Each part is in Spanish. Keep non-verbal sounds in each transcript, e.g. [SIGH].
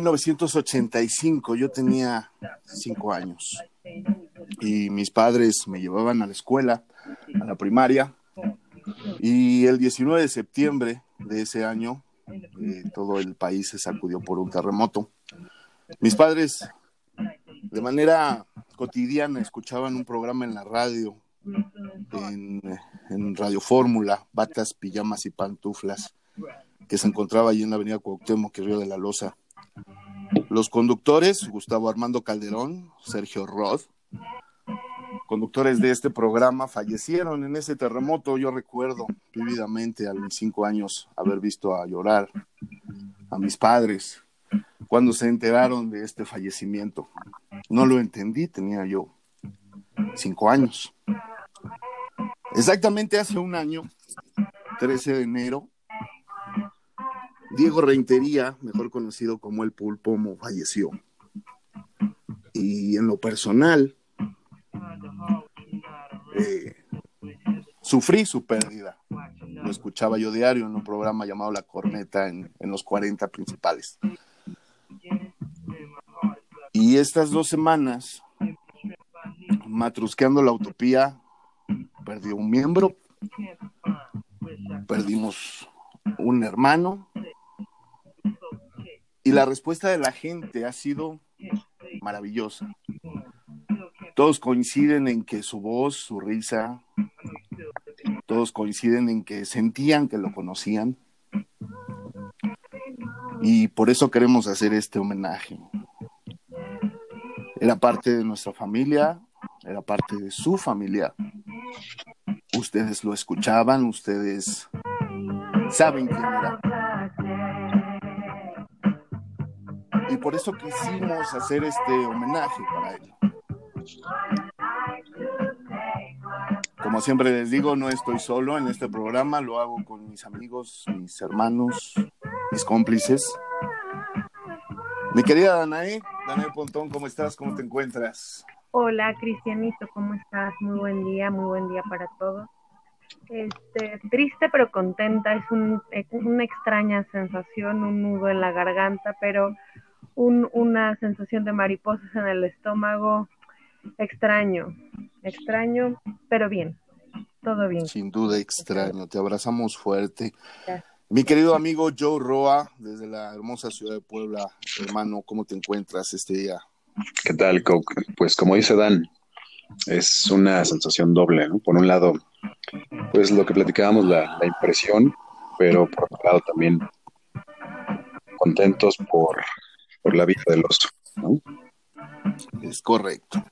1985 yo tenía cinco años y mis padres me llevaban a la escuela, a la primaria, y el 19 de septiembre de ese año eh, todo el país se sacudió por un terremoto. Mis padres de manera cotidiana escuchaban un programa en la radio, en, en Radio Fórmula, Batas, Pijamas y Pantuflas, que se encontraba allí en la avenida Cuauhtémoc, que Río de la Loza. Los conductores, Gustavo Armando Calderón, Sergio Roth, conductores de este programa, fallecieron en ese terremoto. Yo recuerdo vívidamente a mis cinco años haber visto a llorar a mis padres cuando se enteraron de este fallecimiento. No lo entendí, tenía yo cinco años. Exactamente hace un año, 13 de enero, Diego Reintería, mejor conocido como el Pulpomo, falleció. Y en lo personal, eh, sufrí su pérdida. Lo escuchaba yo diario en un programa llamado La Corneta en, los 40 principales. Y estas dos semanas, matrusqueando la utopía, perdió un miembro, perdimos un hermano, y la respuesta de la gente ha sido maravillosa. Todos coinciden en que su voz, su risa, todos coinciden en que sentían que lo conocían. Y por eso queremos hacer este homenaje. Era parte de nuestra familia, era parte de su familia. Ustedes lo escuchaban, ustedes saben quién era. Y por eso quisimos hacer este homenaje para él. Como siempre les digo, no estoy solo en este programa, lo hago con mis amigos, mis hermanos, mis cómplices. Mi querida Danae, Danae Pontón, ¿cómo estás? ¿Cómo te encuentras? Hola, Cristianito, ¿cómo estás? Muy buen día, muy buen día para todos. Este, triste pero contenta, es un, una extraña sensación, un nudo en la garganta, pero un, una sensación de mariposas en el estómago, extraño, extraño, pero bien, todo bien. Sin duda extraño, te abrazamos fuerte. Mi querido amigo Joe Roa, desde la hermosa ciudad de Puebla, hermano, ¿cómo te encuentras este día? ¿Qué tal, Coke? Pues como dice Dan, es una sensación doble, ¿no? Por un lado, pues lo que platicábamos, la, la impresión, pero por otro lado también contentos por, por la vida del oso, ¿no? Es correcto.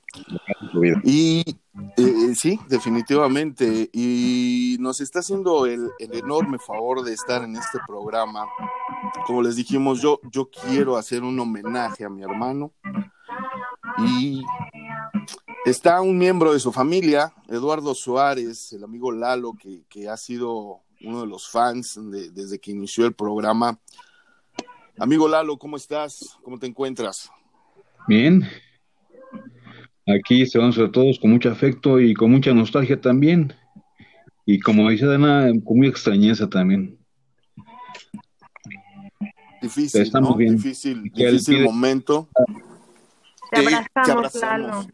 Y eh, sí, definitivamente. Y nos está haciendo el, el, enorme favor de estar en este programa. Como les dijimos, yo, yo quiero hacer un homenaje a mi hermano. Y está un miembro de su familia, Eduardo Suárez, el amigo Lalo, que, que ha sido uno de los fans de, desde que inició el programa. Amigo Lalo, ¿cómo estás? ¿Cómo te encuentras? Bien, Aquí estamos a todos con mucho afecto y con mucha nostalgia también. Y como dice Dana, con mucha extrañeza también. Difícil, Estamos ¿no? bien. Difícil, difícil pide... momento. Te abrazamos, eh, abrazamos. Lalo.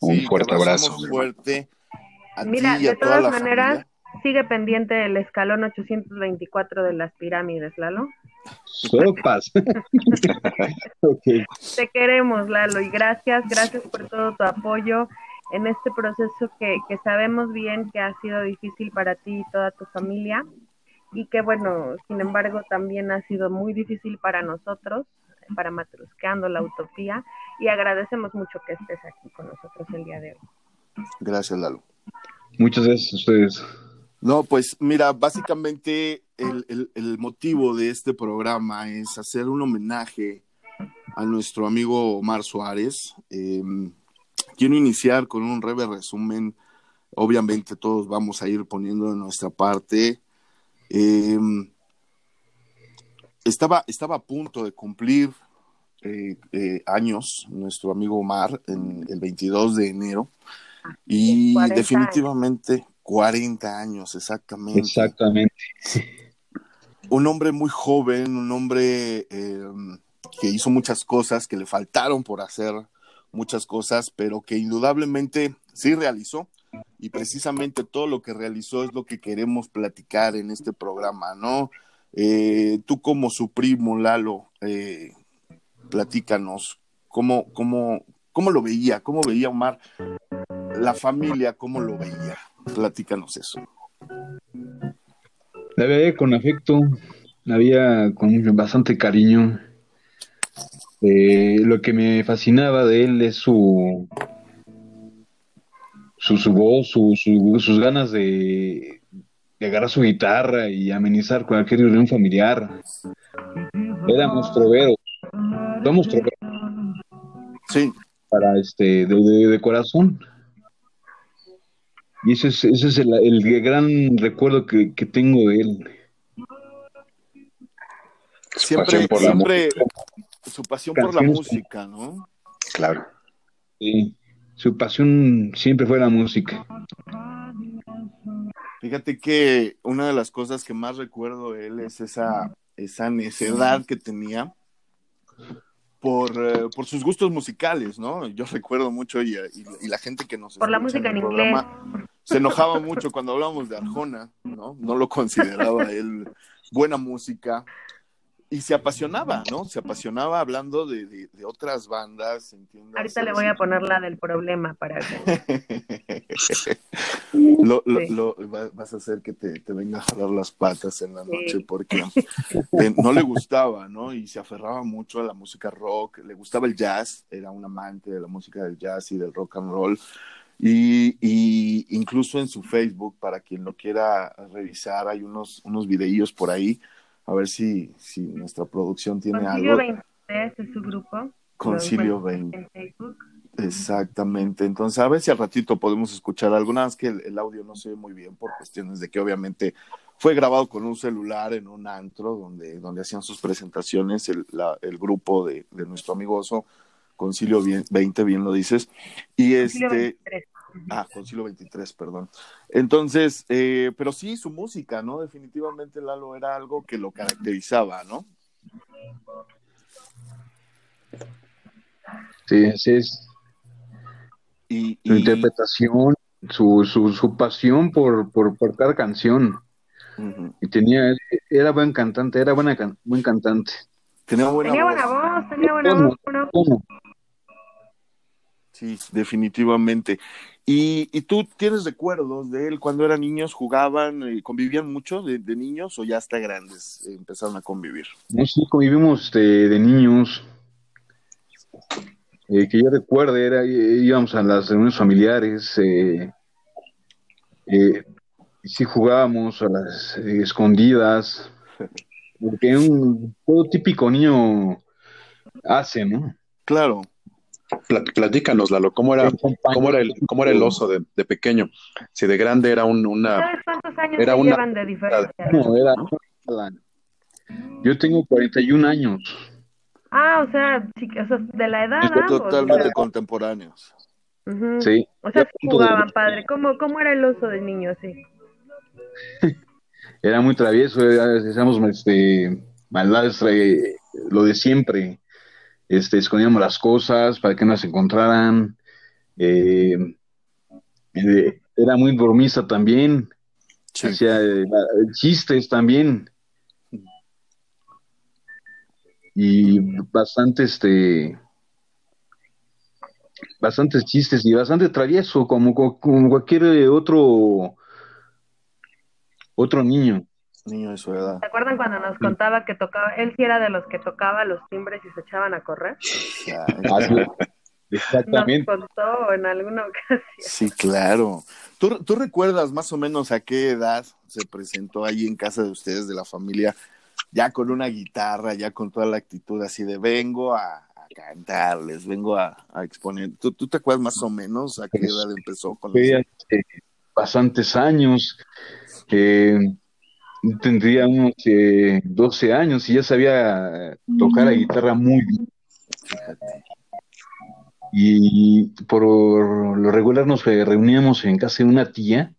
Un sí, fuerte abrazo. Fuerte a Mira, ti y a de todas toda la maneras, familia. Sigue pendiente el escalón 824 de las pirámides, Lalo. Sopas. [LAUGHS] okay. Te queremos, Lalo, y gracias, gracias por todo tu apoyo en este proceso que, que, sabemos bien que ha sido difícil para ti y toda tu familia, y que bueno, sin embargo, también ha sido muy difícil para nosotros, para Matrusqueando la Utopía, y agradecemos mucho que estés aquí con nosotros el día de hoy. Gracias, Lalo. Muchas gracias a ustedes. No, pues mira, básicamente el, el, el, motivo de este programa es hacer un homenaje a nuestro amigo Omar Suárez. Eh, quiero iniciar con un breve resumen. Obviamente todos vamos a ir poniendo de nuestra parte. Eh, estaba, estaba a punto de cumplir eh, años nuestro amigo Omar en el 22 de enero. Y definitivamente, 40 años, exactamente. Exactamente. Un hombre muy joven, un hombre em, que hizo muchas cosas, que le faltaron por hacer muchas cosas, pero que indudablemente sí realizó. Y precisamente todo lo que realizó es lo que queremos platicar en este programa, ¿no? Eh, tú como su primo, Lalo, eh, platícanos, ¿cómo, cómo, ¿cómo lo veía? ¿Cómo veía Omar? La familia, ¿cómo lo veía? Platícanos eso. La veía con afecto, la veía con bastante cariño. Eh, lo que me fascinaba de él es su su, su voz, su, sus ganas de, agarrar su guitarra y amenizar cualquier reunión familiar. Éramos troveros, somos troveros. Sí. Para este, de, corazón. Y ese es, ese es el, el gran recuerdo que, que tengo de él. Siempre, siempre, su pasión por la música, ¿no? Claro. Sí, su pasión siempre fue la música. Fíjate que una de las cosas que más recuerdo de él es esa, esa necedad que tenía por, eh, por sus gustos musicales, ¿no? Yo recuerdo mucho y, la gente que nos... Por la música en, inglés. Se enojaba mucho cuando hablábamos de Arjona, ¿no? No lo consideraba él buena música y se apasionaba, ¿no? Se apasionaba hablando de, de, otras bandas, ¿entiendes? Ahorita le voy a poner la del problema para que... [LAUGHS] lo, lo, vas a hacer que te, te, venga a jalar las patas en la noche porque eh, no le gustaba, ¿no? Y se aferraba mucho a la música rock, le gustaba el jazz, era un amante de la música del jazz y del rock and roll. Y, y incluso en su Facebook, para quien lo quiera revisar, hay unos, unos videillos por ahí a ver si, si nuestra producción tiene Concilio algo. 23 es su grupo. Concilio 20. Exactamente. Entonces, a ver si al ratito podemos escuchar algunas más que el, audio no se ve muy bien por cuestiones de que obviamente fue grabado con un celular en un antro donde, donde hacían sus presentaciones el, el grupo de, de nuestro amigoso Concilio 20, bien lo dices. Y este. Ah, Concilio 23, perdón. Entonces, eh, pero sí, su música, ¿no? Definitivamente Lalo era algo que lo caracterizaba, ¿no? Sí, así es. Y, su interpretación, su, su, su pasión por, por, por, cada canción. Y tenía, era buen cantante, era buena, buen cantante. Tenía buena, voz. tenía buena voz. Sí, definitivamente. ¿Y, tú tienes recuerdos de él cuando eran niños? ¿Jugaban, y convivían mucho de, niños o ya hasta grandes empezaron a convivir? No, sí, convivimos este, de, niños. Eh, que yo recuerde, era, íbamos a las reuniones familiares, eh, eh, sí jugábamos a las escondidas, porque un todo típico niño hace, ¿no? Claro. Platícanos, Lalo, ¿cómo era, cómo era, el, cómo era el oso de, de pequeño? Si de grande era un, una... ¿Sabes cuántos años era una, llevan de diferencia? No, era... Yo tengo 41 años. Ah, o sea, de la edad Totalmente contemporáneos. Sí. O sea, jugaban, padre. ¿Cómo, ¿Cómo era el oso de niño así? [LAUGHS] era muy travieso, hacíamos este, maldades, eh, lo de siempre este, escondíamos las cosas para que no las encontraran. Eh, eh, era muy bromista también. Hacía eh, chistes también. Y bastante, este, bastantes chistes y bastante travieso, como, como cualquier otro, otro niño niño de su edad. ¿Se acuerdan cuando nos contaba que tocaba, él sí era de los que tocaba los timbres y se echaban a correr? [LAUGHS] Exactamente. Nos contó en alguna ocasión. Sí, claro. ¿Tú, ¿Tú recuerdas más o menos a qué edad se presentó ahí en casa de ustedes, de la familia, ya con una guitarra, ya con toda la actitud así de vengo a, cantarles, vengo a, exponer? ¿Tú, ¿Tú, te acuerdas más o menos a qué pues, edad empezó con los... bastantes años. Eh, tendría unos 12 años y ya sabía tocar la guitarra muy bien. Y por lo regular nos reuníamos en casa de una tía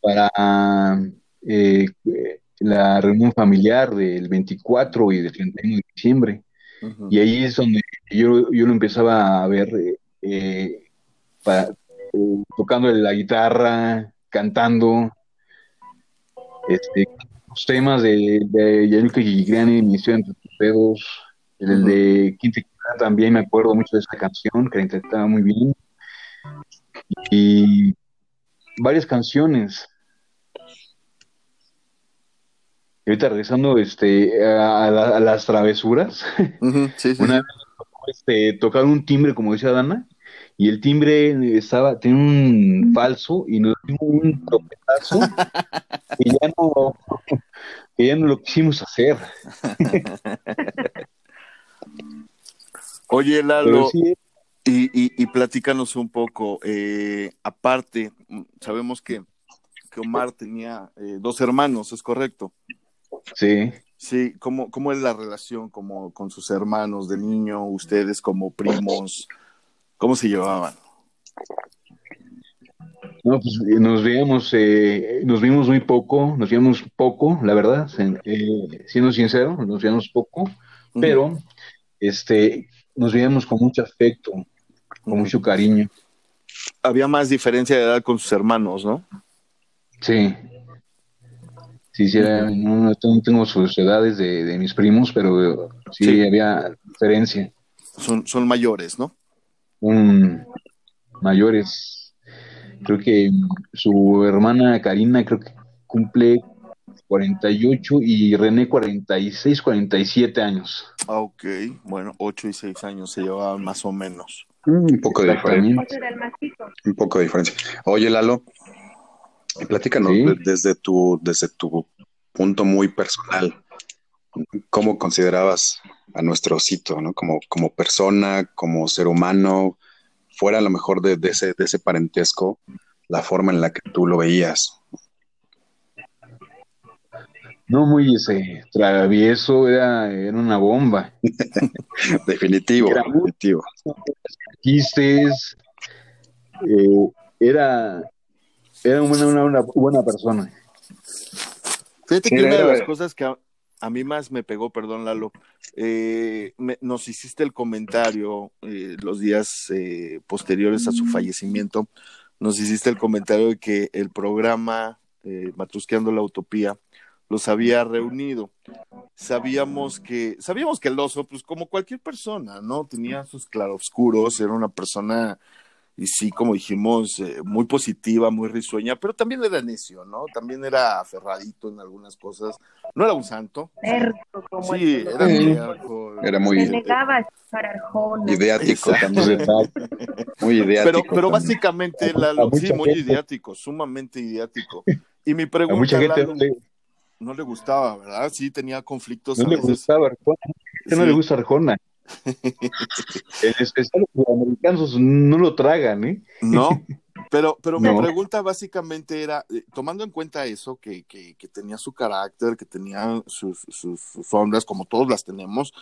para eh, la reunión familiar del 24 y del 31 de diciembre. Y ahí es donde yo, yo lo empezaba a ver eh, tocando la guitarra, cantando, este, los temas de, de Yanuka Gigliani, entre tus dedos, el de Quinta también me acuerdo mucho de esa canción, que la interpretaba muy bien. Y varias canciones. Y ahorita regresando este, a, las travesuras, [LAUGHS] una vez este, tocaron un timbre, como decía Dana, y el timbre estaba, tenía un falso y nos dio un [LAUGHS] y ya no, que ya no lo quisimos hacer. Oye, Lalo, y, y, y, platícanos un poco, eh, aparte, sabemos que, que Omar tenía eh, dos hermanos, ¿es correcto? Sí. Sí, ¿cómo, cómo es la relación como, con sus hermanos de niño, ustedes como primos? ¿Cómo se llevaban? No, pues eh, nos veíamos, eh, nos vimos muy poco, nos vimos poco, la verdad, eh, siendo sincero, nos vimos poco, pero este, nos veíamos con mucho afecto, con mucho cariño. Había más diferencia de edad con sus hermanos, ¿no? Sí. Sí, sí, no, tengo sus edades de, mis primos, pero sí, había diferencia. Son, son mayores, ¿no? Son mayores. Creo que su hermana Karina creo que cumple 48 y René 46, 47 años. Ah, ok, bueno, 8 y 6 años se llevaban más o menos. Un poco de diferencia. Un poco de diferencia. Oye, Lalo, Platícanos desde tu, desde tu punto muy personal, ¿cómo considerabas a nuestro osito, ¿no? Como, como persona, como ser humano, fuera a lo mejor de, ese, de ese parentesco, la forma en la que tú lo veías. No muy ese travieso, era, era una bomba. [LAUGHS] definitivo, definitivo. Quistes, eh, era era una, buena persona. Fíjate que una de las cosas que a, mí más me pegó, perdón Lalo, eh, nos hiciste el comentario eh, los días eh, posteriores a su fallecimiento, nos hiciste el comentario de que el programa Matrusqueando la Utopía los había reunido. Sabíamos que, sabíamos que el oso, pues como cualquier persona, ¿no? Tenía sus claroscuros, era una persona y sí, como dijimos, eh, muy positiva, muy risueña, pero también era necio, ¿no? También era aferradito en algunas cosas. No era un santo. como sí, era, era muy... Se negaba a Arjona. Ideático también. muy ideático. Pero, pero básicamente, sí, muy ideático, sumamente ideático. Y mi pregunta... A mucha gente no le gustaba, ¿verdad? Sí, tenía conflictos. No le gustaba Arjona. no le gusta Arjona? En especial los americanos no lo tragan, ¿eh? No, [LAUGHS] pero, pero mi pregunta básicamente era, eh, tomando en cuenta eso, que, que, tenía su carácter, que tenía sus, sus, ondas, como todos las tenemos,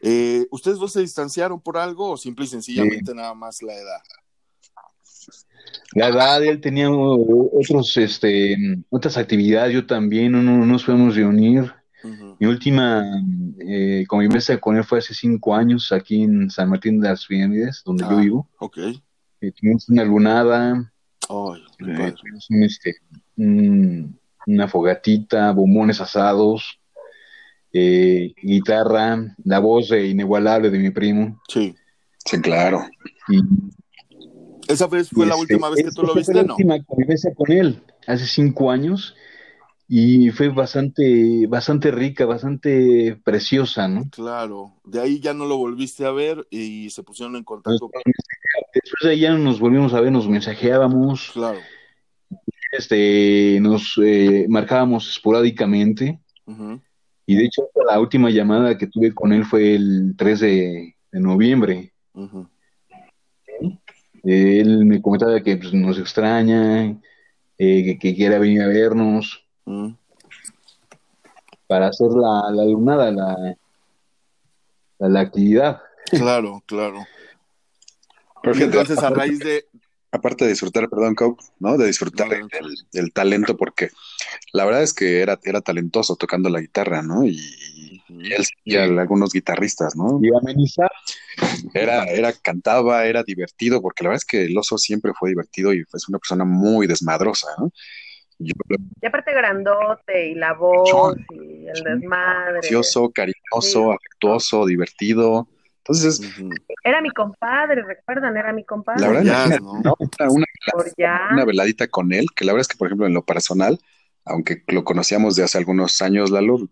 eh, ¿ustedes dos se distanciaron por algo o simple y sencillamente nada más la edad? La edad, él tenía otros, este, otras actividades, yo también, no, no nos podemos reunir. Mi última eh, convivencia con él fue hace cinco años aquí en San Martín de las Pirámides, donde yo ah, vivo. Ok. Eh, tuvimos una lunada, eh, tuvimos este, una fogatita, bombones asados, eh, guitarra, la voz inigualable de mi primo. Sí, sí, claro. ¿Esa fue, fue la última vez que tú lo viste, fue la última convivencia con él, hace cinco años y fue bastante, bastante rica, bastante preciosa, ¿no? Claro, de ahí ya no lo volviste a ver y se pusieron en contacto. Después de ahí ya nos volvimos a ver, nos mensajeábamos. Claro. Este, nos eh, marcábamos esporádicamente. Y de hecho, la última llamada que tuve con él fue el 3 de, noviembre. Él me comentaba que pues, nos extraña, eh, que, que quiera venir a vernos Mm. Para hacer la, la lunada, la, la, actividad. Claro, claro. entonces, a raíz de aparte de disfrutar, perdón, Coke, ¿no? De disfrutar el, talento, porque la verdad es que era, era talentoso tocando la guitarra, ¿no? Y, él y algunos guitarristas, ¿no? Y amenizar. Era, era, cantaba, era divertido, porque la verdad es que el oso siempre fue divertido y fue una persona muy desmadrosa, ¿no? Y aparte grandote y la voz y el desmadre. Gracioso, cariñoso, afectuoso, divertido. Entonces. Era mi compadre, recuerdan, era mi compadre. La verdad, ¿no? Una, veladita con él, que la verdad es que, por ejemplo, en lo personal, aunque lo conocíamos de hace algunos años, Lalo,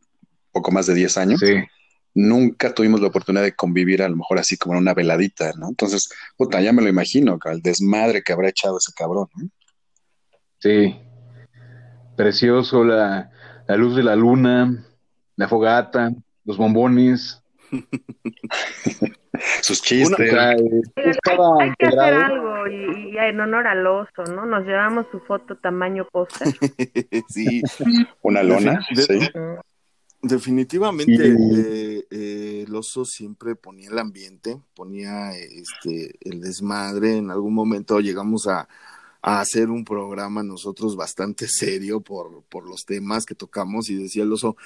poco más de 10 años, nunca tuvimos la oportunidad de convivir a lo mejor así como en una veladita, ¿no? Entonces, puta, ya me lo imagino, el desmadre que habrá echado ese cabrón, ¿no? Sí. Precioso, la, la luz de la luna, la fogata, los bombones. [LAUGHS] Sus chistes. hay que hacer algo y, en honor al oso, ¿no? Nos llevamos su foto tamaño póster. [LAUGHS] sí. [LAUGHS] Una lona. Definitivamente eh, eh, el oso siempre ponía el ambiente, ponía este el desmadre. En algún momento llegamos a, a hacer un programa nosotros bastante serio por, por los temas que tocamos y decía el oso,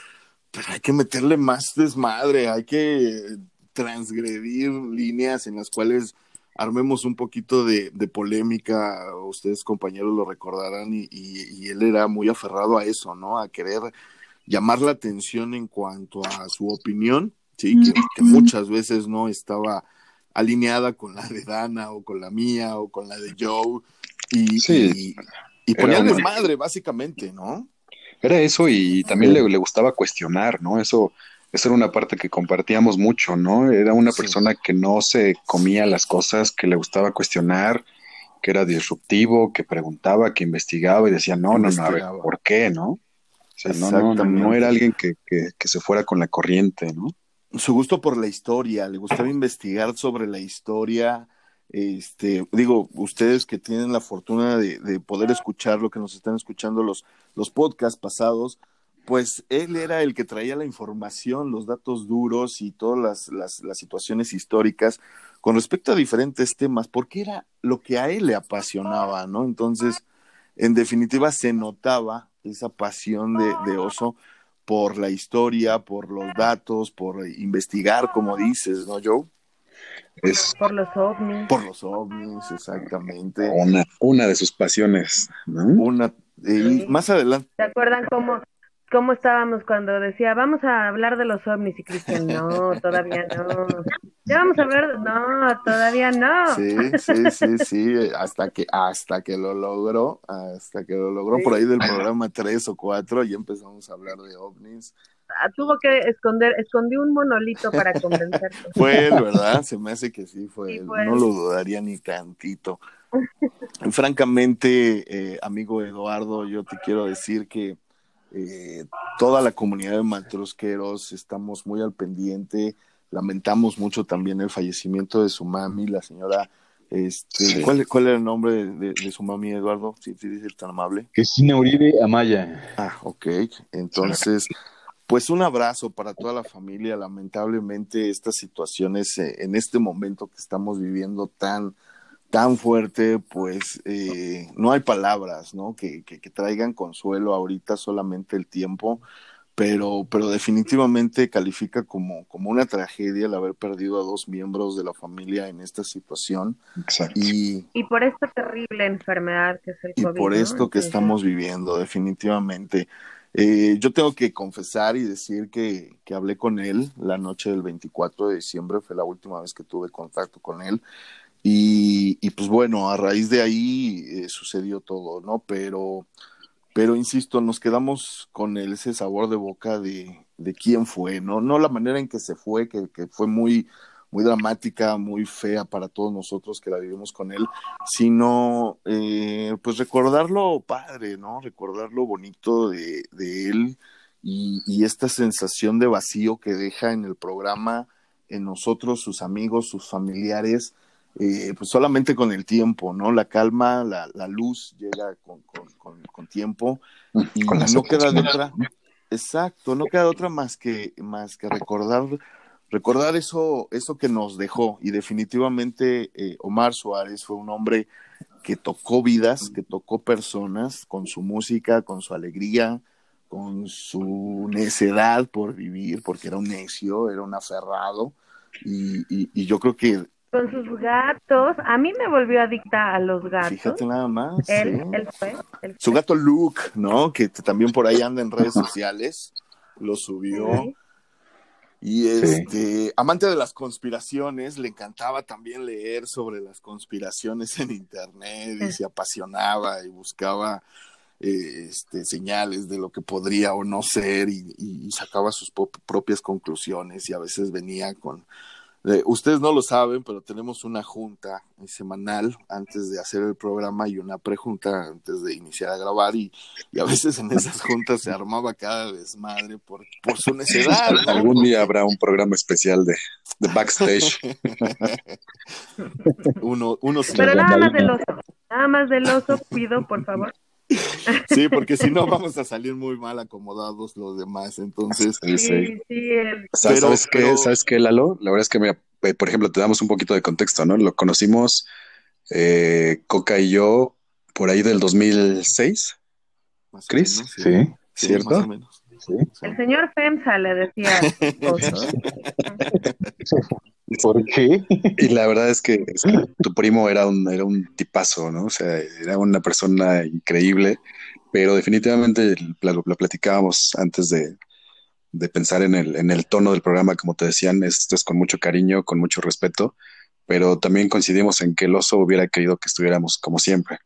pero hay que meterle más desmadre, hay que transgredir líneas en las cuales armemos un poquito de, polémica, ustedes compañeros lo recordarán, y, y, él era muy aferrado a eso, ¿no? A querer llamar la atención en cuanto a su opinión, sí, que, muchas veces no estaba alineada con la de Dana o con la mía o con la de Joe, y, sí, y, ponía desmadre, básicamente, ¿no? Era eso y también le, le, gustaba cuestionar, ¿no? Eso, eso era una parte que compartíamos mucho, ¿no? Era una persona que no se comía las cosas, que le gustaba cuestionar, que era disruptivo, que preguntaba, que investigaba y decía, no, no, no, a ver, ¿por qué, no? O sea, no, no, no, era alguien que, que, que se fuera con la corriente, ¿no? Su gusto por la historia, le gustaba investigar sobre la historia, este, digo, ustedes que tienen la fortuna de, de, poder escuchar lo que nos están escuchando los, los podcasts pasados, pues él era el que traía la información, los datos duros y todas las, las, las, situaciones históricas con respecto a diferentes temas, porque era lo que a él le apasionaba, ¿no? Entonces, en definitiva, se notaba esa pasión de, de Oso por la historia, por los datos, por investigar, como dices, ¿no, Joe? Por los ovnis. Por los ovnis, exactamente. Una, una de sus pasiones, ¿no? Una, y más adelante. ¿Se acuerdan cómo, cómo estábamos cuando decía, vamos a hablar de los ovnis? Y Cristian, no, todavía no. Ya vamos a hablar, no, todavía no. Sí, sí, sí, sí, hasta que, hasta que lo logró, hasta que lo logró por ahí del programa tres o cuatro, y empezamos a hablar de ovnis. Ah, tuvo que esconder, escondió un monolito para convencerte. [LAUGHS] fue él, ¿verdad? Se me hace que sí fue él. No lo dudaría ni tantito. Francamente, eh, amigo Eduardo, yo te quiero decir que eh, toda la comunidad de matrosqueros estamos muy al pendiente. Lamentamos mucho también el fallecimiento de su mami, la señora. Este, ¿cuál, ¿Cuál era el nombre de, su mami, Eduardo? Si sí, sí, tan amable. Cristina Uribe Amaya. Ah, ok. Entonces, pues un abrazo para toda la familia. Lamentablemente estas situaciones eh, en este momento que estamos viviendo tan, tan fuerte, pues eh, no hay palabras, ¿no? Que, que, traigan consuelo ahorita solamente el tiempo, pero, pero definitivamente califica como, como una tragedia el haber perdido a dos miembros de la familia en esta situación. Exacto. Y, y por esta terrible enfermedad que es el COVID. Y por esto que estamos viviendo, definitivamente. Eh, yo tengo que confesar y decir que, que, hablé con él la noche del 24 de diciembre, fue la última vez que tuve contacto con él. Y, pues bueno, a raíz de ahí eh, sucedió todo, ¿no? Pero, pero insisto, nos quedamos con ese sabor de boca de, de quién fue, ¿no? No la manera en que se fue, que, que fue muy, muy dramática, muy fea para todos nosotros que la vivimos con él, sino eh, pues recordarlo padre, ¿no? Recordar lo bonito de, de él y, y, esta sensación de vacío que deja en el programa, en nosotros, sus amigos, sus familiares, eh, pues solamente con el tiempo, ¿no? La calma, la, la luz llega con, con, con, tiempo y no queda de otra. Exacto, no queda de otra más que, más que recordar recordar eso, eso que nos dejó. Y definitivamente eh, Omar Suárez fue un hombre que tocó vidas, que tocó personas con su música, con su alegría, con su necedad por vivir, porque era un necio, era un aferrado, y, y, yo creo que... Con sus gatos, a mí me volvió adicta a los gatos. Fíjate nada más. Él, fue, Su gato Luke, ¿no? Que también por ahí anda en redes sociales, lo subió. Y este, amante de las conspiraciones, le encantaba también leer sobre las conspiraciones en internet y se apasionaba y buscaba este, señales de lo que podría o no ser y, sacaba sus propias conclusiones y a veces venía con... ustedes no lo saben, pero tenemos una junta semanal antes de hacer el programa y una prejunta antes de iniciar a grabar y, a veces en esas juntas se armaba cada desmadre por, por su necedad. Algún día habrá un programa especial de, de backstage. [LAUGHS] uno, uno Pero nada más del oso, nada más del oso, pido por favor Sí, porque si no vamos a salir muy mal acomodados los demás, entonces. Sí, sí. ¿Sabes, qué, ¿Sabes qué, Lalo? La verdad es que, eh, por ejemplo, te damos un poquito de contexto, ¿no? Lo conocimos eh, Coca y yo por ahí del 2006. Chris, sí. ¿Cierto? El señor FEMSA le decía. [LAUGHS] [LAUGHS] ¿Por qué? Y la verdad es que, [LAUGHS] tu primo era un, era un tipazo, ¿no? O sea, era una persona increíble, pero definitivamente lo, platicábamos antes de, pensar en el, en el tono del programa, como te decían, esto es con mucho cariño, con mucho respeto, pero también coincidimos en que el oso hubiera querido que estuviéramos como siempre,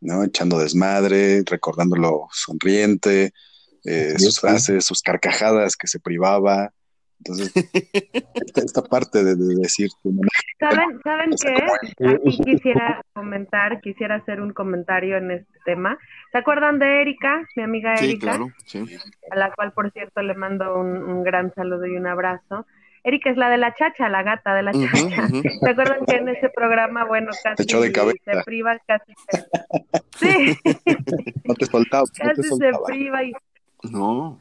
¿no? Echando desmadre, recordándolo sonriente, eh, sus frases, sus carcajadas que se privaba, entonces, esta, parte de, decir... [LAUGHS] ¿Saben, ¿saben qué? Aquí quisiera comentar, quisiera hacer un comentario en este tema. ¿Se acuerdan de Erika, mi amiga Erika? Sí, claro, sí. A la cual, por cierto, le mando un, gran saludo y un abrazo. Erika es la de la chacha, la gata de la chacha. [LAUGHS] ¿Se acuerdan que en ese programa, bueno, casi se, priva, casi se... [LAUGHS] Sí. No te soltaba. Casi se priva y... No.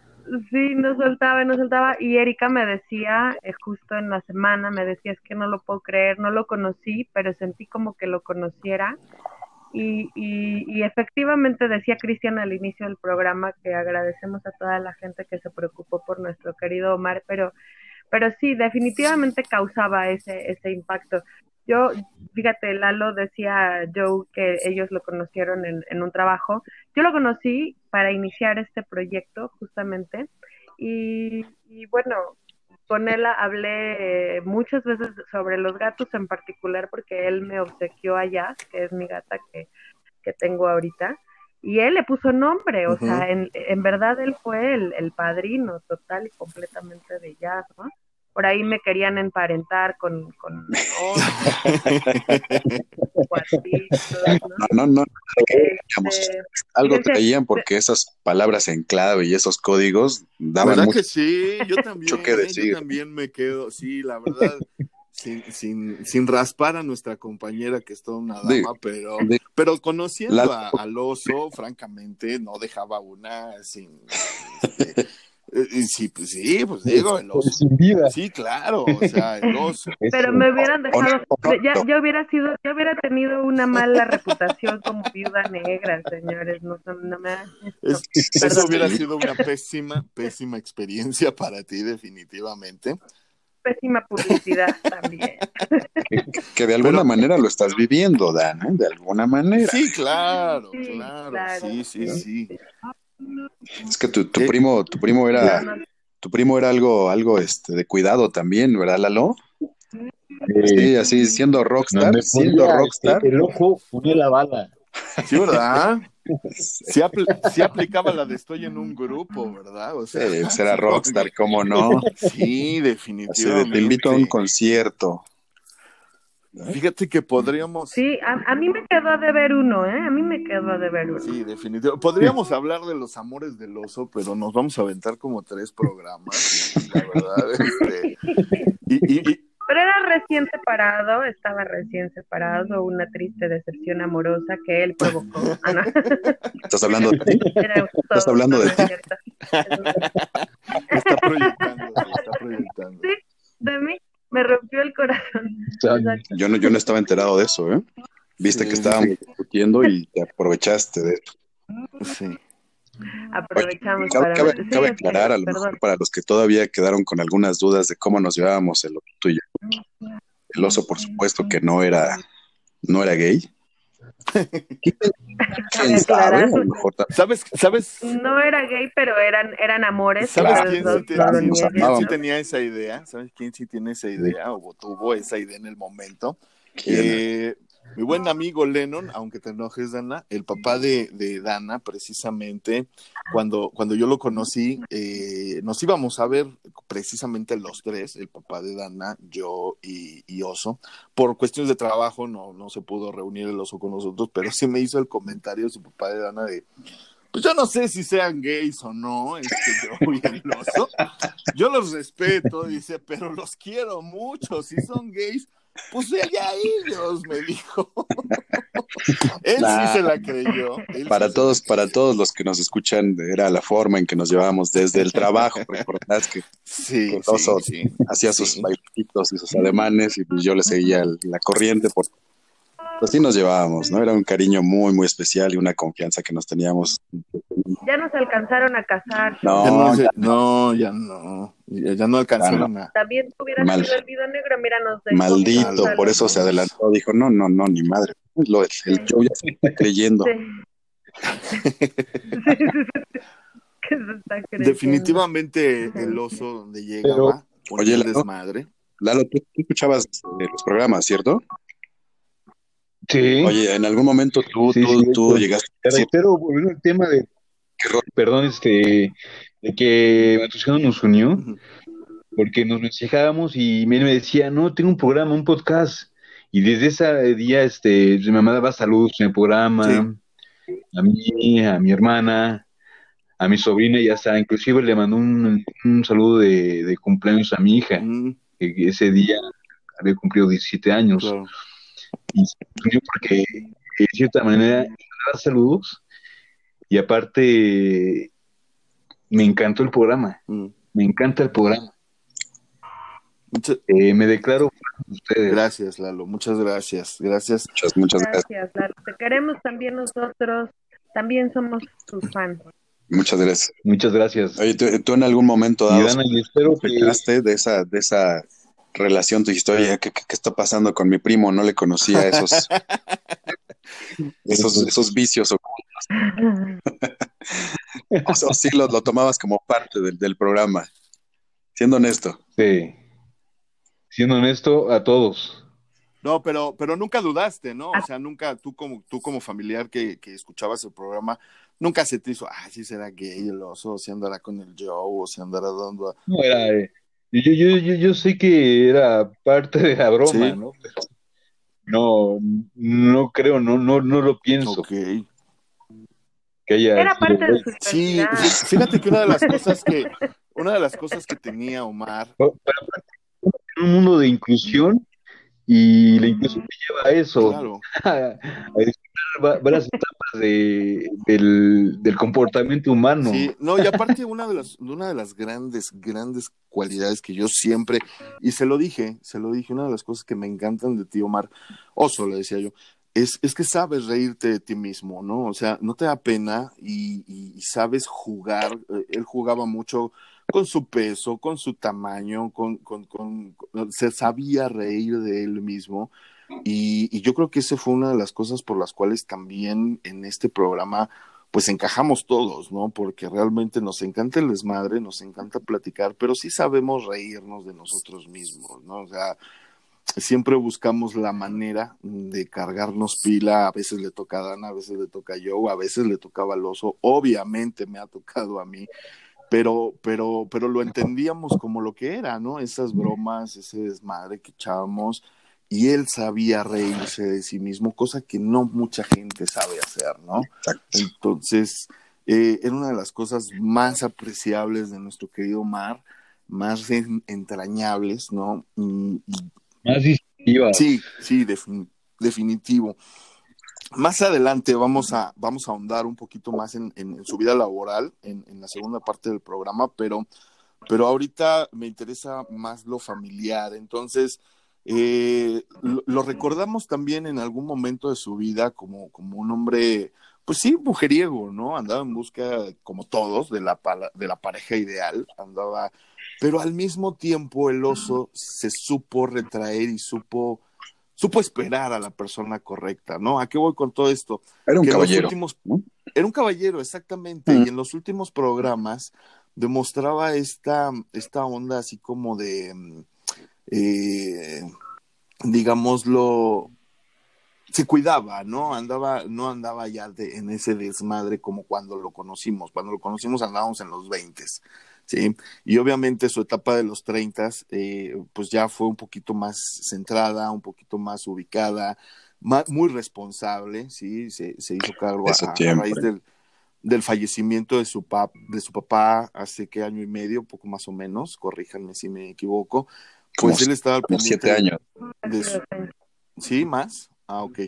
Sí, no soltaba, no soltaba. Y Erika me decía, eh, justo en la semana, me decía, es que no lo puedo creer, no lo conocí, pero sentí como que lo conociera. Y, y, y efectivamente decía Cristian al inicio del programa que agradecemos a toda la gente que se preocupó por nuestro querido Omar, pero, pero sí, definitivamente causaba ese, ese impacto. Yo, fíjate, Lalo decía Joe que ellos lo conocieron en, en un trabajo. Yo lo conocí para iniciar este proyecto, justamente. Y, bueno, con él hablé muchas veces sobre los gatos en particular, porque él me obsequió a Jazz, que es mi gata que, que tengo ahorita. Y él le puso nombre, o sea, en, en verdad él fue el, el padrino total y completamente de Jazz, ¿no? Por ahí me querían emparentar con, con ¿no? no, no, este, algo creían porque esas palabras en clave y esos códigos daban ¿Verdad que sí? Yo [LAUGHS] también, yo también me quedo, sí, la verdad, sin, sin, sin raspar a nuestra compañera que es toda una dama, pero, pero conociendo al oso, francamente, no dejaba una sin... Este, sí, pues sí, pues digo, el oso. Sin vida. Sí, claro, o sea, el oso. [LAUGHS] Pero me hubieran dejado, ya, ya, hubiera sido, ya hubiera tenido una mala reputación como viuda negra, señores, no, no me Eso hubiera sido una pésima, pésima experiencia para ti, definitivamente. Pésima publicidad también. Que, de alguna manera lo estás viviendo, Dan, ¿eh? de alguna manera. Sí, claro, claro, sí, sí, sí. Es que tu, tu primo, tu primo era, tu primo era algo, algo este, de cuidado también, ¿verdad, Lalo? Sí, así siendo rockstar, siendo rockstar. El ojo unió la bala. Sí, ¿verdad? [LAUGHS] Sí, aplicaba la de estoy en un grupo, ¿verdad? O sea, sí, era rockstar, ¿cómo no? [LAUGHS] Sí, definitivamente. te invito a un concierto. Fíjate que podríamos. Sí, a, mí me quedó de ver uno, ¿eh? A mí me quedó de ver uno. Sí, definitivamente. Podríamos hablar de los amores del oso, pero nos vamos a aventar como tres programas. Y, la verdad, [LAUGHS] este. Pero era recién separado, estaba recién separado, una triste decepción amorosa que él provocó. Ah, ¿Estás hablando de ti? ¿Estás hablando de ti? Está proyectando, está proyectando. Sí, de mí me rompió el corazón. yo no, yo no estaba enterado de eso, ¿eh? Viste que estábamos transmitiendo y te aprovechaste de eso. Sí. Aprovechamos para... Cabe, aclarar a lo mejor para los que todavía quedaron con algunas dudas de cómo nos llevábamos el oso y El oso, por supuesto, que no era, no era gay. [LAUGHS] ¿Sabes? ¿Sabes? No era gay, pero eran, eran amores. ¿Sabes quién, sí, tenía esa idea? ¿Sabes quién sí tiene esa idea o tuvo esa idea en el momento? Eh, mi buen amigo Lennon, aunque te enojes, Dana, el papá de, Dana, precisamente, cuando, cuando yo lo conocí, eh, nos íbamos a ver precisamente los tres, el papá de Dana, yo y, Oso. Por cuestiones de trabajo no, no se pudo reunir el Oso con nosotros, pero sí me hizo el comentario su papá de Dana de, pues yo no sé si sean gays o no, este, yo y el oso. Yo los respeto, dice, pero los quiero mucho. Si son gays, pues ella ellos, me dijo. [LAUGHS] Él sí se la creyó. para todos, para todos los que nos escuchan, era la forma en que nos llevábamos desde el trabajo. ¿Recordás que, sí, hacía sus bailitos y sus ademanes y pues yo le seguía la corriente por así nos llevábamos, ¿no? Era un cariño muy, muy especial y una confianza que nos teníamos. Ya nos alcanzaron a casar. No, ya no, ya no, ya, no alcanzaron a. También tuviera sido el video negro, mira, nos Maldito, por eso se adelantó, dijo, no, no, no, ni madre. Lo, el show ya se está creyendo. [LAUGHS] Definitivamente el oso donde llegaba, oye, el desmadre. Lalo, tú, escuchabas eh, los programas, ¿cierto? Sí. Oye, en algún momento tú, tú, tú llegaste. Pero volviendo al tema de. Perdón, este. De que Matuscano nos unió. Porque nos mensajábamos y él me decía, no, tengo un programa, un podcast. Y desde ese día, este, mi mamá daba saludos en el programa. A mí, a mi hermana, a mi sobrina, y hasta inclusive le mandó un, un saludo de, de, cumpleaños a mi hija. Que ese día había cumplido 17 años porque de cierta manera da saludos y aparte me encantó el programa, mm. me encanta el programa. Eh, me declaro ustedes. Gracias, Lalo, muchas gracias, gracias. Muchas, muchas gracias. Lalo. Te queremos también nosotros, también somos tus fans. Muchas gracias. Muchas gracias. Oye, tú, en algún momento dado, y espero que... de esa, de esa relación tu historia, ¿qué, está pasando con mi primo? No le conocía esos, [LAUGHS] esos, esos vicios ocultos. [LAUGHS] o sí lo, tomabas como parte del, del, programa, siendo honesto. Sí, siendo honesto a todos. No, pero, pero nunca dudaste, ¿no? O sea, nunca, tú como, tú como familiar que, que escuchabas el programa, nunca se te hizo, ah, sí será gay el oso, o si andará con el Joe, o si andará dando a... No, era, eh, yo, yo, yo, yo sé que era parte de la broma, ¿no? no, no creo, no, no, no lo pienso. Okay. Que haya era parte de su Sí, fíjate que una de las cosas que, una de las cosas que tenía Omar. En un mundo de inclusión, y la inclusión te lleva a eso, claro. [LAUGHS] a, varias etapas de, del, del, comportamiento humano. Sí, no, y aparte una de las, una de las grandes, grandes cualidades que yo siempre, y se lo dije, se lo dije, una de las cosas que me encantan de ti, Omar, oso, le decía yo, es, es que sabes reírte de ti mismo, ¿no? O sea, no te da pena y, y sabes jugar. Eh, él jugaba mucho con su peso, con su tamaño, con, con, con, se sabía reír de él mismo. Y, yo creo que esa fue una de las cosas por las cuales también en este programa pues encajamos todos, ¿no? Porque realmente nos encanta el desmadre, nos encanta platicar, pero sí sabemos reírnos de nosotros mismos, ¿no? O sea, siempre buscamos la manera de cargarnos pila, a veces le toca a Dana, a veces le toca a Joe, a veces le tocaba al oso, obviamente me ha tocado a mí, pero, pero, pero lo entendíamos como lo que era, ¿no? Esas bromas, ese desmadre que echábamos, y él sabía reírse de sí mismo, cosa que no mucha gente sabe hacer, ¿no? Entonces, eh, era una de las cosas más apreciables de nuestro querido Mar, más entrañables, ¿no? más distintivas. Sí, sí, definitivo. Más adelante vamos a, vamos a ahondar un poquito más en, su vida laboral, en, la segunda parte del programa, pero, pero ahorita me interesa más lo familiar. Entonces, Eh, lo, recordamos también en algún momento de su vida como, como un hombre, pues sí, mujeriego, ¿no? Andaba en busca, como todos, de la, de la pareja ideal, andaba, pero al mismo tiempo el oso se supo retraer y supo, supo esperar a la persona correcta, ¿no? ¿A qué voy con todo esto? Era un caballero. Era un caballero, exactamente, y en los últimos programas demostraba esta, esta onda así como de mm, eh, digámoslo, se cuidaba, ¿no? Andaba, no andaba ya de, en ese desmadre como cuando lo conocimos. Cuando lo conocimos andábamos en los 20, ¿sí? Y obviamente su etapa de los 30, eh, pues ya fue un poquito más centrada, un poquito más ubicada, muy responsable, ¿sí? Se, se hizo cargo a, a, raíz del, del fallecimiento de su, pap, de su papá hace que año y medio, poco más o menos, corríjanme si me equivoco, pues él estaba al pendiente. siete años. ¿Sí? ¿Más? Ah, ok.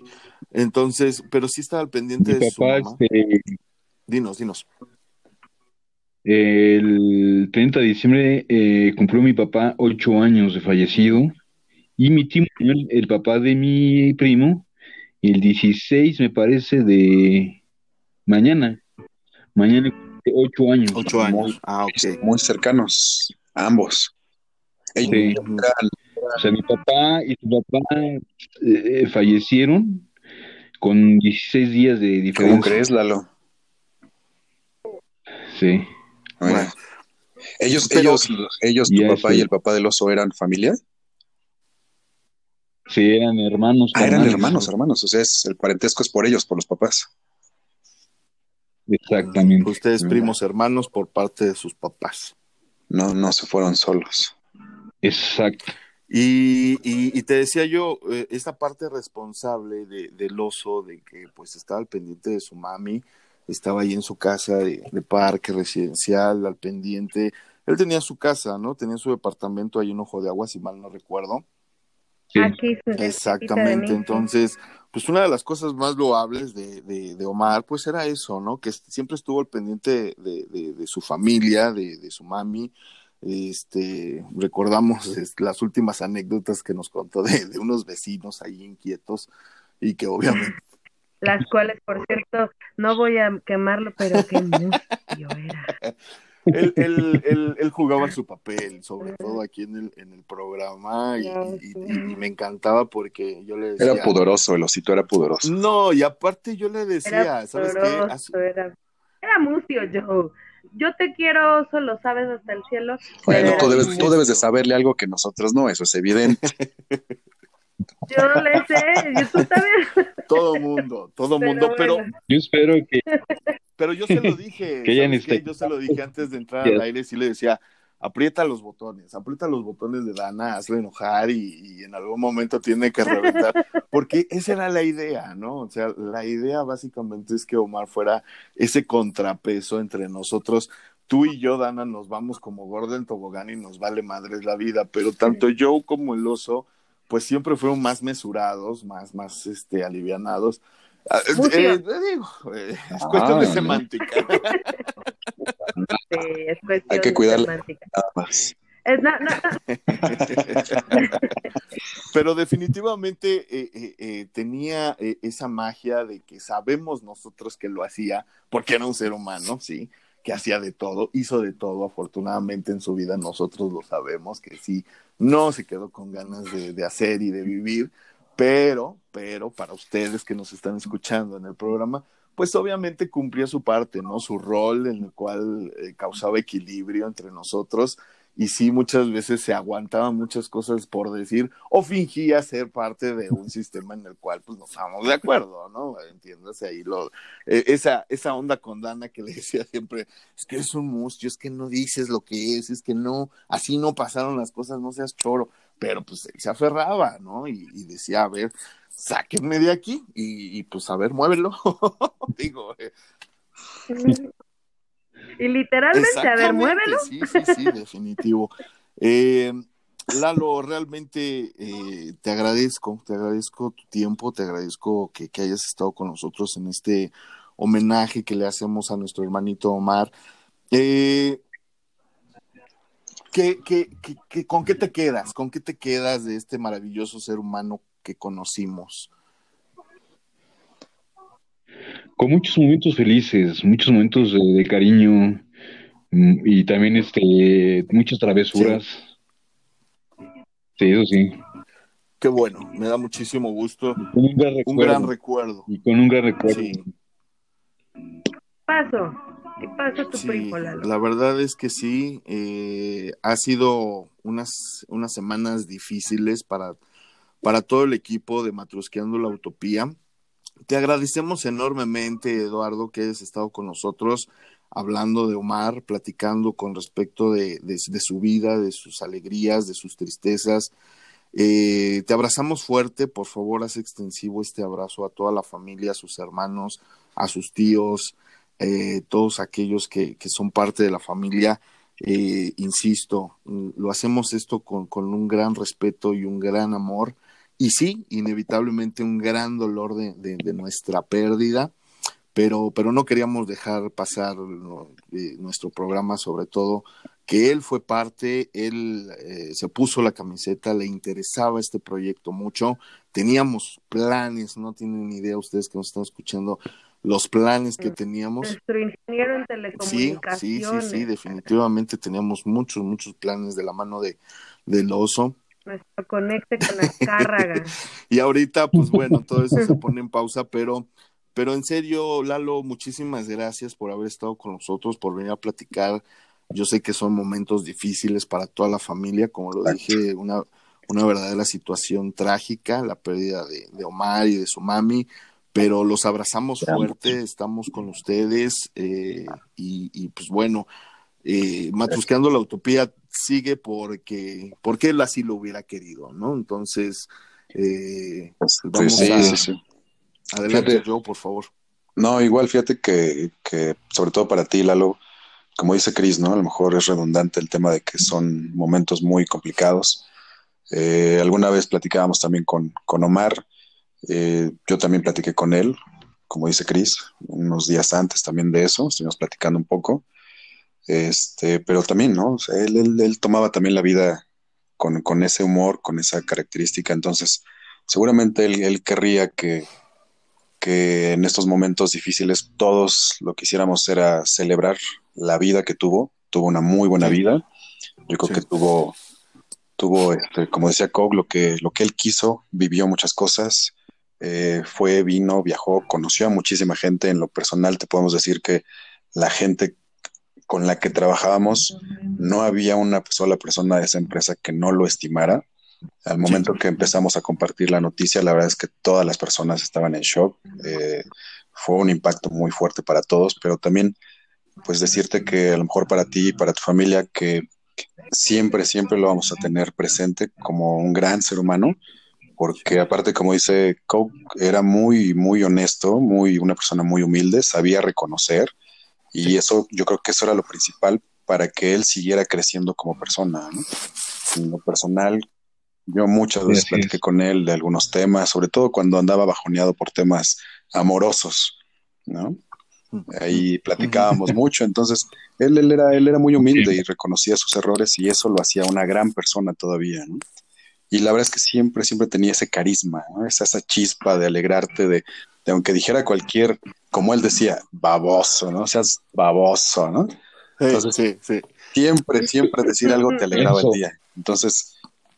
Entonces, pero sí estaba al pendiente de su mamá. Este, dinos, dinos. El 30 de diciembre eh, cumplió mi papá ocho años de fallecido y mi tío, el, papá de mi primo, el 16 me parece de mañana. Mañana ocho años. Ocho años. ah, ok. Muy cercanos, ambos. O sea, mi papá y su papá eh, fallecieron con 16 días de diferencia. ¿Cómo crees, Lalo? Sí. Ellos, ellos, ellos, tu papá y el papá del oso eran familia. Sí, eran hermanos. Ah, eran hermanos, hermanos. O sea, el parentesco es por ellos, por los papás. Exactamente. Ustedes primos hermanos por parte de sus papás. No, no se fueron solos. Exacto. Y, y, te decía yo, eh, esta parte responsable de, del oso, de que pues estaba al pendiente de su mami, estaba ahí en su casa de, parque residencial, al pendiente. Él tenía su casa, ¿no? Tenía su departamento ahí en Ojo de Agua, si mal no recuerdo. Aquí Exactamente, entonces, pues una de las cosas más loables de, de, Omar, pues era eso, ¿no? Que siempre estuvo al pendiente de, de su familia, de, su mami, este, recordamos [LAUGHS] las últimas anécdotas que nos contó de, unos vecinos ahí inquietos y que obviamente las cuales, por cierto, no voy a quemarlo, pero qué mustio era. Él, él, él, jugaba su papel, sobre todo aquí en el, en el programa, y, me encantaba porque yo le decía... Era pudoroso, el osito era pudoroso. No, y aparte yo le decía, ¿sabes qué? Era, era mustio, yo yo te quiero, solo sabes hasta el cielo. Bueno, tú debes, tú debes de saberle algo que nosotros no, eso es evidente. [LAUGHS] Yo no le sé, yo tú también. [LAUGHS] Todo mundo, todo mundo, pero, yo espero que pero yo se lo [LAUGHS] dije, que yo se lo dije antes de entrar al aire, sí le decía, aprieta los botones, aprieta los botones de Dana, hazle enojar y, en algún momento tiene que reventar, [LAUGHS] porque esa era la idea, ¿no? O sea, la idea básicamente es que Omar fuera ese contrapeso entre nosotros. Tú y yo, Dana, nos vamos como Gordon Tobogán y nos vale madres la vida, pero tanto yo como el oso, pues siempre fueron más mesurados, más, más, este, alivianados. Ah, eh, eh, digo, eh, es cuestión de semántica. [LAUGHS] Hay que cuidarla nada más. [LAUGHS] Pero definitivamente eh, eh, tenía esa magia de que sabemos nosotros que lo hacía, porque era un ser humano, sí, que hacía de todo, hizo de todo, afortunadamente en su vida nosotros lo sabemos, que sí, no se quedó con ganas de, hacer y de vivir, pero, pero para ustedes que nos están escuchando en el programa, pues obviamente cumplía su parte, ¿no? Su rol en el cual eh, causaba equilibrio entre nosotros y sí muchas veces se aguantaban muchas cosas por decir o fingía ser parte de un sistema en el cual pues no estábamos de acuerdo, ¿no? Entiéndase ahí lo, e, esa, esa onda con Dana que le decía siempre, es que es un mustio, es que no dices lo que es, es que no, así no pasaron las cosas, no seas choro, pero pues él se aferraba, ¿no? Y, y decía, a ver, sáquenme de aquí y, pues a ver, muévelo. [LAUGHS] Digo. Eh. Y literalmente, a ver, muévelo. Sí, sí, sí, [LAUGHS] definitivo. Eh, Lalo, realmente eh, te agradezco, te agradezco tu tiempo, te agradezco que, que, hayas estado con nosotros en este homenaje que le hacemos a nuestro hermanito Omar. Eh, ¿qué, qué, qué, con qué te quedas? ¿Con qué te quedas de este maravilloso ser humano que conocimos? Con muchos momentos felices, muchos momentos de, cariño mm, y también este muchas travesuras. Sí, eso sí. Qué bueno, me da muchísimo gusto. un, gran recuerdo. Y con un gran recuerdo. Paso. ¿Qué pasa tu primo, La verdad es que sí, eh, ha sido unas, unas semanas difíciles para, para todo el equipo de Matrusqueando la Utopía. Te agradecemos enormemente, Eduardo, que hayas estado con nosotros hablando de Omar, platicando con respecto de, su vida, de sus alegrías, de sus tristezas. Eh, te abrazamos fuerte, por favor, haz extensivo este abrazo a toda la familia, a sus hermanos, a sus tíos, eh, todos aquellos que, son parte de la familia. Eh, insisto, lo hacemos esto con un gran respeto y un gran amor y sí, inevitablemente un gran dolor de, de, nuestra pérdida, pero, pero no queríamos dejar pasar eh, nuestro programa, sobre todo que él fue parte, él eh, se puso la camiseta, le interesaba este proyecto mucho, teníamos planes, no tienen idea ustedes que nos están escuchando, los planes que teníamos. Nuestro ingeniero en telecomunicaciones. Sí, sí, sí, sí, definitivamente teníamos muchos, muchos planes de la mano de del oso nuestro conecte con Azcárraga. [LAUGHS] y ahorita, pues bueno, todo eso se [LAUGHS] pone en pausa, pero, pero en serio, Lalo, muchísimas gracias por haber estado con nosotros, por venir a platicar. Yo sé que son momentos difíciles para toda la familia, como lo dije, una, una verdadera situación trágica, la pérdida de, Omar y de su mami, pero los abrazamos fuerte, estamos con ustedes eh, y, y, pues bueno, eh, matrusqueando la utopía sigue porque, porque él así lo hubiera querido, ¿no? Entonces, eh, pues, vamos sí, a... Sí, sí. Adelante, yo, por favor. No, igual, fíjate que, que, sobre todo para ti, Lalo, como dice Chris, ¿no? A lo mejor es redundante el tema de que son momentos muy complicados. Eh, alguna vez platicábamos también con, con Omar, eh, yo también platiqué con él, como dice Chris, unos días antes también de eso, estuvimos platicando un poco. Este, pero también, ¿no? él, él, tomaba también la vida con, con, ese humor, con esa característica. Entonces, seguramente él, él querría que, que en estos momentos difíciles todos lo que hiciéramos era celebrar la vida que tuvo. Tuvo una muy buena vida. Yo creo que tuvo, tuvo este, como decía Cog, lo que, lo que él quiso, vivió muchas cosas. Eh, fue, vino, viajó, conoció a muchísima gente. En lo personal te podemos decir que la gente con la que trabajábamos, no había una sola persona de esa empresa que no lo estimara. Al momento que empezamos a compartir la noticia, la verdad es que todas las personas estaban en shock. Eh, fue un impacto muy fuerte para todos, pero también, pues decirte que a lo mejor para ti y para tu familia, que siempre, siempre lo vamos a tener presente como un gran ser humano, porque aparte, como dice Coke, era muy, muy honesto, muy, una persona muy humilde, sabía reconocer, y eso, yo creo que eso era lo principal para que él siguiera creciendo como persona. ¿no? En lo personal, yo muchas veces platiqué con él de algunos temas, sobre todo cuando andaba bajoneado por temas amorosos, ¿no? Ahí platicábamos [LAUGHS] mucho, entonces él, él, era, él era muy humilde y reconocía sus errores y eso lo hacía una gran persona todavía, ¿no? Y la verdad es que siempre, siempre tenía ese carisma, ¿no? esa, esa chispa de alegrarte, de, de aunque dijera cualquier como él decía, baboso, ¿no? O Seas baboso, ¿no? Entonces, sí, sí. siempre, siempre decir algo te alegraba el día. Entonces,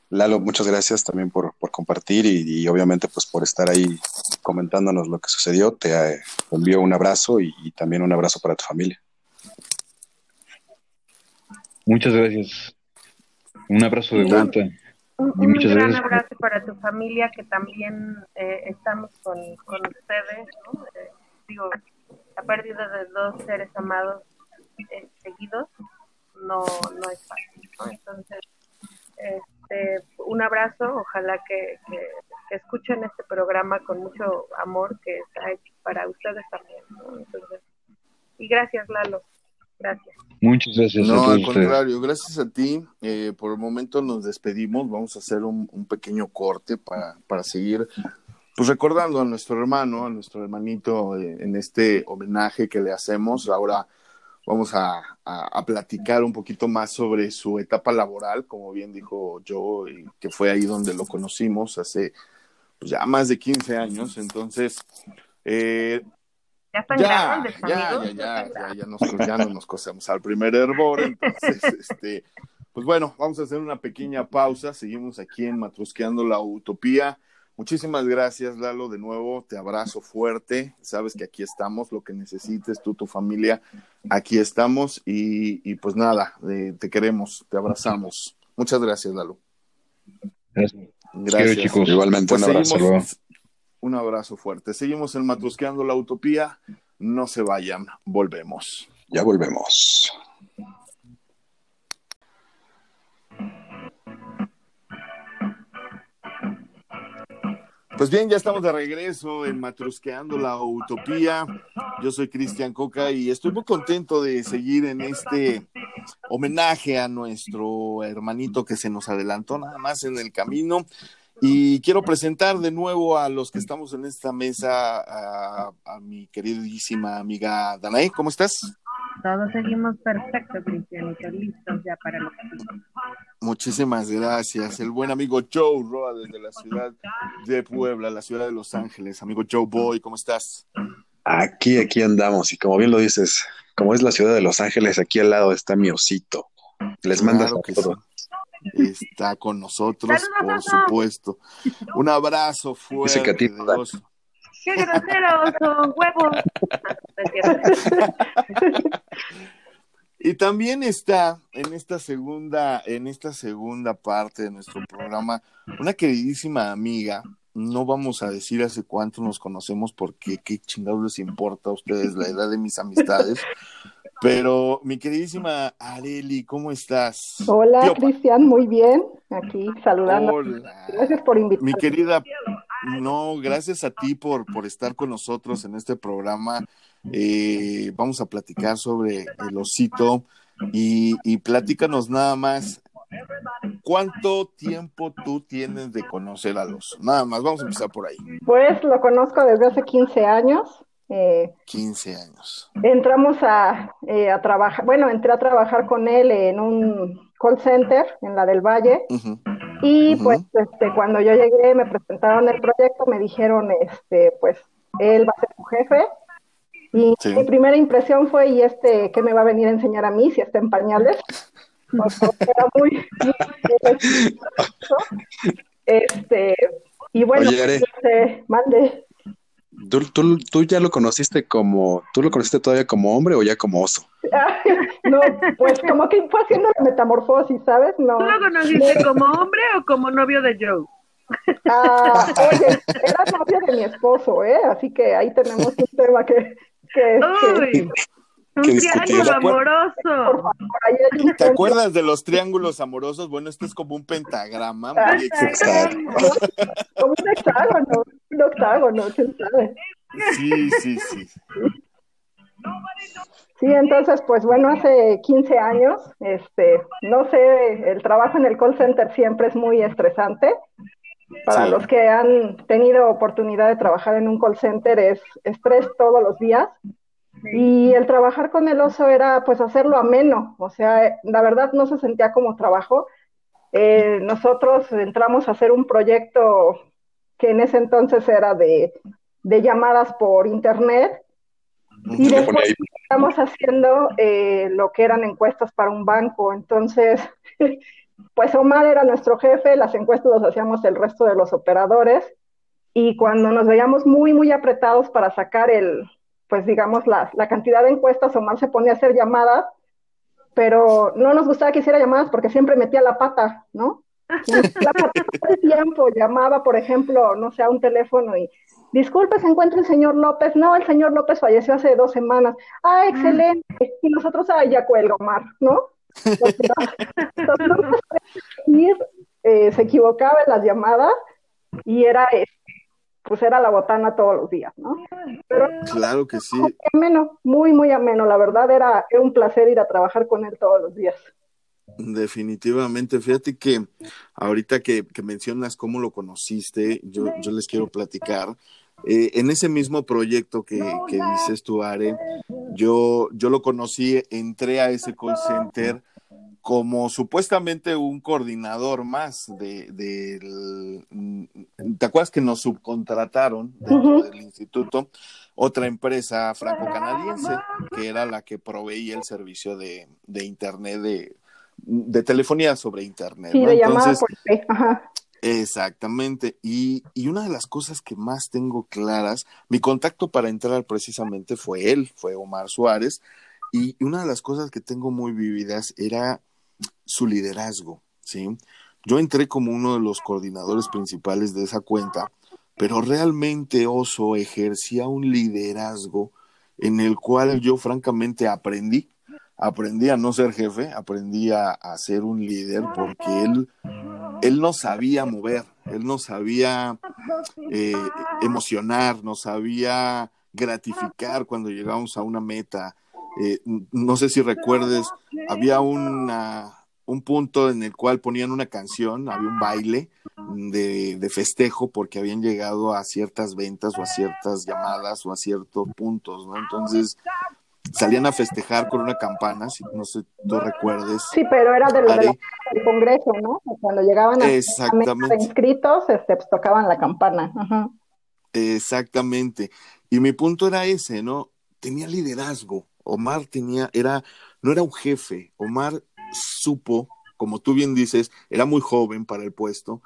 Lalo, muchas gracias también por, compartir y, obviamente pues por estar ahí comentándonos lo que sucedió. Te eh, envío un abrazo y, también un abrazo para tu familia. Muchas gracias. Un abrazo de vuelta. Un, un gran abrazo para tu familia que también eh, estamos con, con ustedes. ¿no? Eh, digo, la pérdida de dos seres amados eh, seguidos no, no es fácil, ¿no? Entonces, este, un abrazo, ojalá que, que, escuchen este programa con mucho amor que está hecho para ustedes también, ¿no? Entonces, y gracias, Lalo. Gracias. Muchas gracias. No, al contrario, gracias a ti. Eh, por el momento nos despedimos. Vamos a hacer un, un pequeño corte para, para seguir pues recordando a nuestro hermano, a nuestro hermanito eh, en este homenaje que le hacemos ahora vamos a, platicar un poquito más sobre su etapa laboral, como bien dijo yo, que fue ahí donde lo conocimos hace pues, ya más de 15 años. Entonces, eh, ya, ya, ya, ya, ya, ya, nos, ya no nos cosemos al primer hervor. Entonces, [LAUGHS] este, pues bueno, vamos a hacer una pequeña pausa. Seguimos aquí en Matrusqueando la Utopía. Muchísimas gracias, Lalo, de nuevo. Te abrazo fuerte. Sabes que aquí estamos, lo que necesites, tú, tu familia, aquí estamos. Y, pues nada, te queremos, te abrazamos. Muchas gracias, Lalo. Gracias. chicos. Igualmente, un pues abrazo. Un abrazo fuerte. Seguimos en Matrusqueando la Utopía. No se vayan, volvemos. Ya volvemos. Pues bien, ya estamos de regreso en Matrusqueando la Utopía. Yo soy Cristian Coca y estoy muy contento de seguir en este homenaje a nuestro hermanito que se nos adelantó nada más en el camino. Y quiero presentar de nuevo a los que estamos en esta mesa, a, a mi queridísima amiga Danae. ¿Cómo estás? Todos seguimos perfecto, Cristianito, listos ya para lo que Muchísimas gracias. El buen amigo Joe Roa desde la ciudad de Puebla, la ciudad de Los Ángeles. Amigo Joe Boy, ¿cómo estás? Aquí, aquí andamos. Y como bien lo dices, como es la ciudad de Los Ángeles, aquí al lado está mi osito. Les manda todo. Está con nosotros, por supuesto. Un abrazo fuerte. ¡Qué groseros son huevos! Y también está en esta segunda, en esta segunda parte de nuestro programa, una queridísima amiga. No vamos a decir hace cuánto nos conocemos porque qué chingados les importa a ustedes la edad de mis amistades. Pero mi queridísima Areli, ¿cómo estás? Hola, Cristian, muy bien. Aquí saludando. Hola. Gracias por invitarme. Mi querida no, gracias a ti por, por estar con nosotros en este programa. Eh, vamos a platicar sobre el osito y, y platícanos nada más. ¿Cuánto tiempo tú tienes de conocer al oso? Nada más, vamos a empezar por ahí. Pues lo conozco desde hace 15 años. Eh, 15 años. Entramos a, eh, a, trabajar, bueno, entré a trabajar con él en un call center en la del Valle. Y pues este, cuando yo llegué, me presentaron el proyecto, me dijeron, este, pues él va a ser tu jefe. Y mi primera impresión fue, ¿y este qué me va a venir a enseñar a mí si está en pañales? [LAUGHS] era muy, [LAUGHS] este, y bueno, este, mande. ¿Tú, tú, tú ya lo conociste como, tú lo conociste todavía como hombre o ya como oso? [LAUGHS] no, pues como que fue haciendo la metamorfosis, ¿sabes? No. ¿Tú lo conociste [LAUGHS] como hombre o como novio de Joe? Ah, oye, era novio de mi esposo, ¿eh? Así que ahí tenemos un tema que... que, Uy. Un triángulo amoroso. ¿Te acuerdas de los triángulos amorosos? Bueno, este es como un pentagrama muy ah, Como un hexágono, Sí, sí, sí. Sí, entonces, pues bueno, hace 15 años, este, no sé, el trabajo en el call center siempre es muy estresante. Para los que han tenido oportunidad de trabajar en un call center es estrés todos los días. Y el trabajar con el oso era pues hacerlo ameno, o sea, la verdad no se sentía como trabajo. Eh, nosotros entramos a hacer un proyecto que en ese entonces era de, de llamadas por internet y después estamos haciendo eh, lo que eran encuestas para un banco. Entonces, [LAUGHS] pues Omar era nuestro jefe, las encuestas las hacíamos el resto de los operadores. Y cuando nos veíamos muy, muy apretados para sacar el, pues digamos, la, la cantidad de encuestas, Omar se ponía a hacer llamadas, pero no nos gustaba que hiciera llamadas porque siempre metía la pata, ¿no? [LAUGHS] La todo el tiempo llamaba, por ejemplo, no sé, a un teléfono y Disculpe, ¿se encuentra el señor López? No, el señor López falleció hace dos semanas. Ah, mm. excelente. Y nosotros, ah, ya cuelga, Omar, ¿no? [LAUGHS] Eh, se equivocaba en las llamadas y era, este, pues era la botana todos los días, ¿no? Pero, claro que sí. Muy ameno, muy, muy ameno. La verdad era, era un placer ir a trabajar con él todos los días. Definitivamente, fíjate que ahorita que, mencionas cómo lo conociste, yo, yo les quiero platicar. Eh, en ese mismo proyecto que, dices tú, Are, Yo, yo lo conocí, entré a ese call center como supuestamente un coordinador más de, ¿te acuerdas que nos subcontrataron dentro del instituto otra empresa franco-canadiense que era la que proveía el servicio de, internet de, telefonía sobre internet sí, de Entonces, por Ajá. Exactamente. Y, y, una de las cosas que más tengo claras, mi contacto para entrar precisamente fue él, fue Omar Suárez, y una de las cosas que tengo muy vividas era su liderazgo, ¿sí? Yo entré como uno de los coordinadores principales de esa cuenta, pero realmente Oso ejercía un liderazgo en el cual yo francamente aprendí, aprendí a no ser jefe, aprendí a, ser un líder porque él, él no sabía mover, él no sabía eh, emocionar, no sabía gratificar cuando llegábamos a una meta. Eh, no sé si recuerdes, había una, un punto en el cual ponían una canción, había un baile de, de, festejo porque habían llegado a ciertas ventas o a ciertas llamadas o a ciertos puntos, ¿no? Entonces salían a festejar con una campana, si no sé, tú recuerdes. Sí, pero era de lo del Congreso, ¿no? Cuando llegaban a, a inscritos, este, pues, tocaban la campana. Exactamente. Y mi punto era ese, ¿no? Tenía liderazgo. Omar tenía, era, no era un jefe. Omar supo, como tú bien dices, era muy joven para el puesto,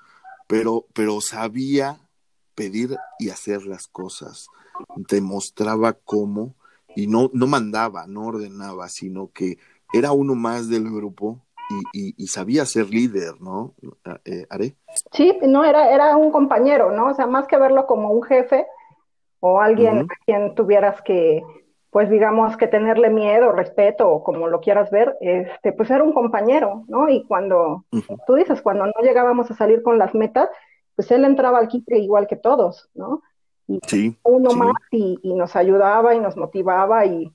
pero, pero sabía pedir y hacer las cosas. Demostraba cómo y no, no mandaba, no ordenaba, sino que era uno más del grupo y, sabía ser líder, ¿no? Eh, ¿Are? Sí, no, era, era un compañero, ¿no? O sea, más que verlo como un jefe o alguien a quien tuvieras que, pues digamos, que tenerle miedo, respeto o como lo quieras ver, este, pues era un compañero, ¿no? Y cuando, tú dices, cuando no llegábamos a salir con las metas, pues él entraba al quite igual que todos, ¿no? Sí, uno más y, nos ayudaba y nos motivaba y,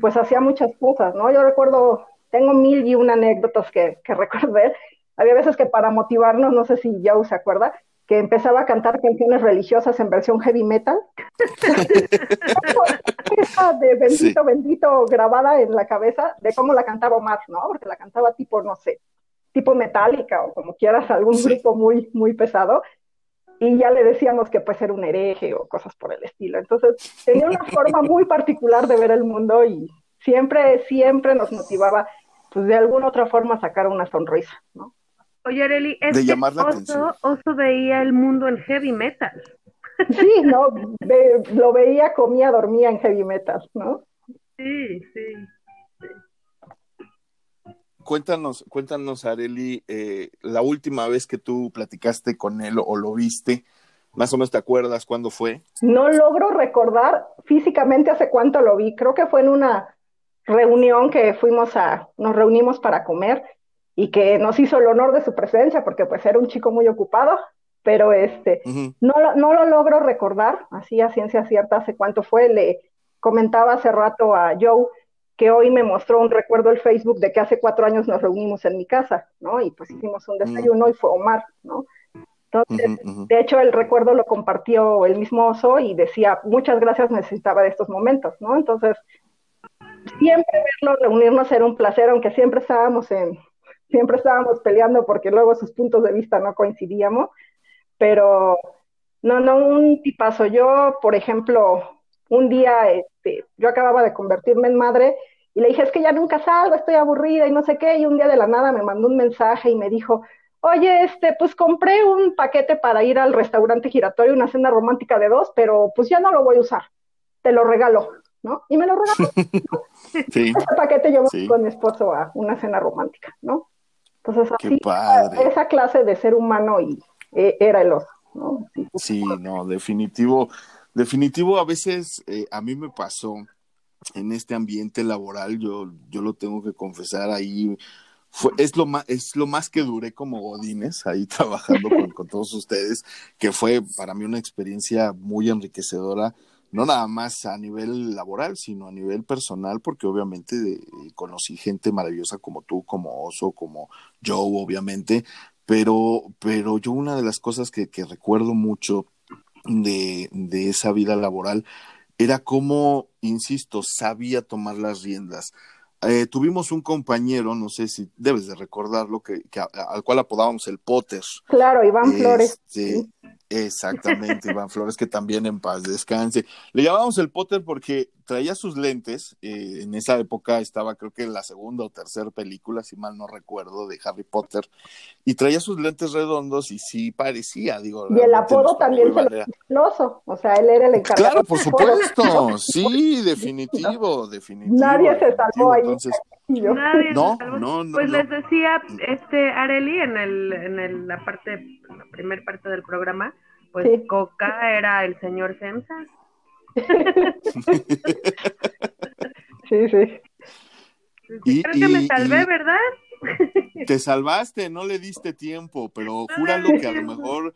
pues hacía muchas cosas, ¿no? Yo recuerdo, tengo mil y una anécdotas que, que [LAUGHS] ver. Había veces que para motivarnos, no sé si Joe se acuerda, que empezaba a cantar canciones religiosas en versión heavy metal. Esa [LAUGHS] de bendito, bendito grabada en la cabeza de cómo la cantaba Omar, ¿no? Porque la cantaba tipo, no sé, tipo metálica o como quieras, algún grupo muy, muy pesado y ya le decíamos que pues era un hereje o cosas por el estilo. Entonces tenía una [LAUGHS] forma muy particular de ver el mundo y siempre, siempre nos motivaba pues de alguna otra forma a sacar una sonrisa, ¿no? Oye, Areli, es que Oso, Oso, veía el mundo en heavy metal. Sí, no, lo veía, comía, dormía en heavy metal, ¿no? Sí, sí cuéntanos, cuéntanos, Areli, eh, la última vez que tú platicaste con él o lo viste, más o menos te acuerdas cuándo fue? No logro recordar físicamente hace cuánto lo vi. Creo que fue en una reunión que fuimos a, nos reunimos para comer y que nos hizo el honor de su presencia porque pues era un chico muy ocupado, pero este, no, no lo logro recordar así a ciencia cierta hace cuánto fue. Le comentaba hace rato a Joe que hoy me mostró un recuerdo el Facebook de que hace cuatro años nos reunimos en mi casa, ¿no? Y pues hicimos un mm. desayuno y fue Omar, ¿no? Entonces, de hecho, el recuerdo lo compartió el mismo oso y decía, muchas gracias, necesitaba de estos momentos, ¿no? Entonces, siempre verlo, reunirnos era un placer, aunque siempre estábamos en, siempre estábamos peleando porque luego sus puntos de vista no coincidíamos, pero no, no, un tipazo. Yo, por ejemplo, un día, este, yo acababa de convertirme en madre y le dije, es que ya nunca salgo, estoy aburrida y no sé qué, y un día de la nada me mandó un mensaje y me dijo, oye, este, pues compré un paquete para ir al restaurante giratorio, una cena romántica de dos, pero pues ya no lo voy a usar, te lo regalo, ¿no? Y me lo regaló. [LAUGHS] sí. Ese paquete yo voy con mi esposo a una cena romántica, ¿no? Entonces, así, esa clase de ser humano y eh, era el oso, ¿no? sí, no, definitivo Definitivo, a veces eh, a mí me pasó en este ambiente laboral, yo, yo lo tengo que confesar ahí, fue, es, lo más, es lo más que duré como Godines, ahí [LAUGHS] trabajando con, todos ustedes, que fue para mí una experiencia muy enriquecedora, no nada más a nivel laboral, sino a nivel personal, porque obviamente eh, conocí gente maravillosa como tú, como Oso, como Joe, obviamente, pero, pero yo una de las cosas que, que recuerdo mucho de, esa vida laboral era como, insisto, sabía tomar las riendas. Eh, tuvimos un compañero, no sé si debes de recordarlo, que, al cual apodábamos el Potter. Claro, Iván Flores. Exactamente, Iván Flores, que también en paz descanse. Le llamábamos el Potter porque traía sus lentes. Eh, en esa época estaba, creo que en la segunda o tercera película, si mal no recuerdo, de Harry Potter. Y traía sus lentes redondos y sí parecía, digo. Y el apodo también se lo O sea, él era el encargado. Claro, por supuesto. [LAUGHS] Sí, definitivo, definitivo. Nadie se salvó ahí. Nadie no, no, no, Pues les decía este Areli en el en el, la parte la primera parte del programa, pues Coca era el señor Semsa. sí, sí. Y, Creo que me salvé, ¿verdad? Te salvaste, no le diste tiempo, pero júralo que a lo mejor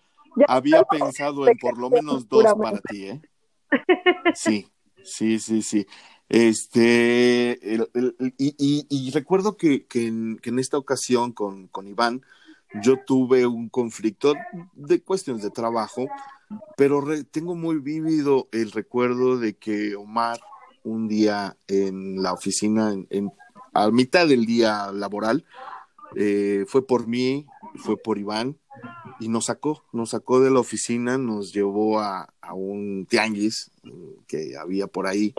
había pensado en por lo menos dos para ti, ¿eh? Sí, sí, sí, sí. Este, y, recuerdo que, en, esta ocasión con, con Iván, yo tuve un conflicto de cuestiones de trabajo, pero tengo muy vívido el recuerdo de que Omar un día en la oficina, en, a mitad del día laboral, eh, fue por mí, fue por Iván, y nos sacó, nos sacó de la oficina, nos llevó a, un tianguis que había por ahí.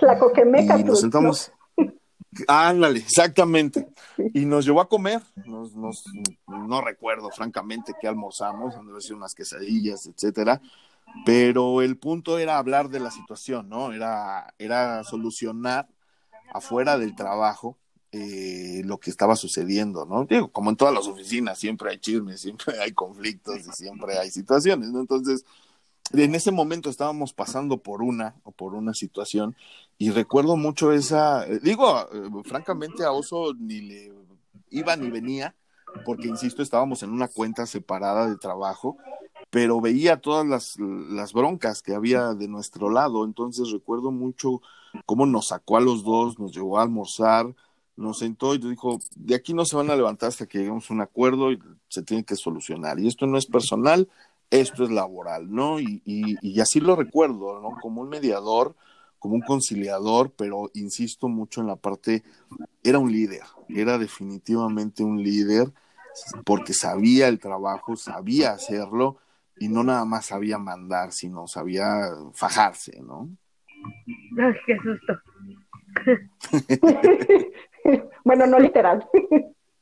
y nos sentamos. Ándale, exactamente. Y nos llevó a comer. Nos, no recuerdo, francamente, qué almorzamos, donde unas quesadillas, etcétera. Pero el punto era hablar de la situación, ¿no? Era, era solucionar afuera del trajo eh, lo que estaba sucediendo, ¿no? Digo, como en todas las oficinas, siempre hay chismes, siempre hay conflictos y siempre hay situaciones, ¿no? Entonces, en ese momento estábamos pasando por una o por una situación y recuerdo mucho esa, eh, digo, eh, francamente a Oso ni le iba ni venía, porque insisto, estábamos en una cuenta separada de trabajo, pero veía todas las, las broncas que había de nuestro lado, entonces recuerdo mucho cómo nos sacó a los dos, nos llevó a almorzar, nos sentó y dijo, de aquí no se van a levantar hasta que lleguemos a un acuerdo y se tiene que solucionar. Y esto no es personal, esto es laboral, ¿no? Y, y, así lo recuerdo, ¿no? Como un mediador, como un conciliador, pero insisto mucho en la parte, era un líder, era definitivamente un líder porque sabía el trabajo, sabía hacerlo y no nada más sabía mandar, sino sabía fajarse, ¿no? Ay, qué susto. [LAUGHS] bueno, no literal.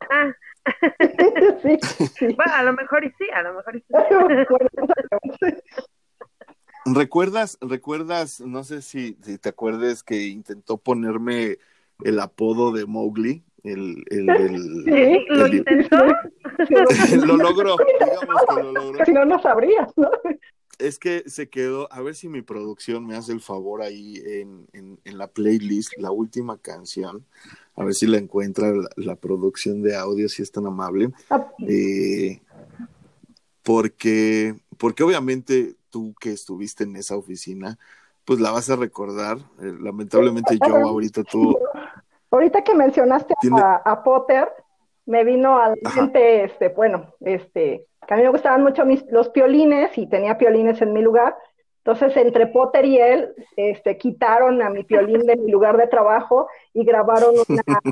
Ah. [LAUGHS] Bueno, a lo mejor y sí, a lo mejor y sí. [LAUGHS] ¿Recuerdas, recuerdas, no sé si, si te acuerdes que intentó ponerme el apodo de Mowgli? El, el, sí, lo intentó. [LAUGHS] lo logró, digamos que lo logró. Si [LAUGHS] no, no sabrías, ¿no? es que se quedó, a ver si mi producción me hace el favor ahí en, en, la playlist, la última canción, a ver si la encuentra la, producción de audio, si es tan amable. Ah. Eh, porque, porque obviamente tú que estuviste en esa oficina, pues la vas a recordar. Eh, lamentablemente yo [LAUGHS] ahorita tú... Ahorita que mencionaste a, Potter, me vino al mente, este, bueno, este, a mí me gustaban mucho mis, los piolines y tenía piolines en mi lugar. Entonces, entre Potter y él, este, quitaron a mi piolín de mi lugar de trabajo y grabaron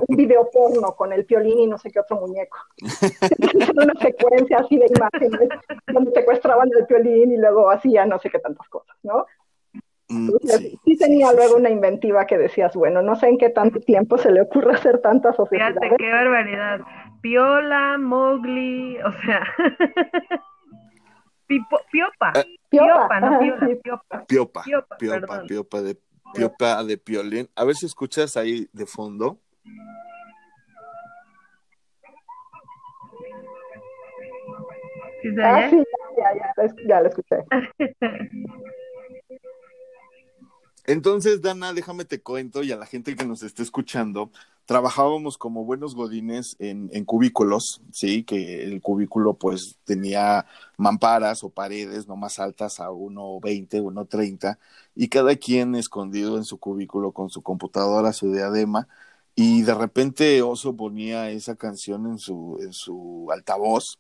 un video porno con el piolín y no sé qué otro muñeco. una secuencia así de imágenes donde secuestraban el piolín y luego hacían no sé qué tantas cosas, ¿no? Mm, sí, tenía luego una inventiva que decías, bueno, no sé en qué tanto tiempo se le ocurre hacer tantas sociedades. Fíjate, qué barbaridad. Piola, Mowgli, o sea, Piopa. Eh, Piopa, no Piola, Piopa. Piopa, Piopa, Piopa, de, Piopa de Piolín. A ver si escuchas ahí de fondo. ¿Sí ah, sí, ya, ya, ya lo escuché. Entonces, Dana, déjame te cuento y a la gente que nos esté escuchando, trabajábamos como buenos godines en, cubículos, sí, que el cubículo pues tenía mamparas o paredes no más altas a 1.20, 1.30 y cada quien escondido en su cubículo con su computadora, su diadema y de repente Oso ponía esa canción en su, en su altavoz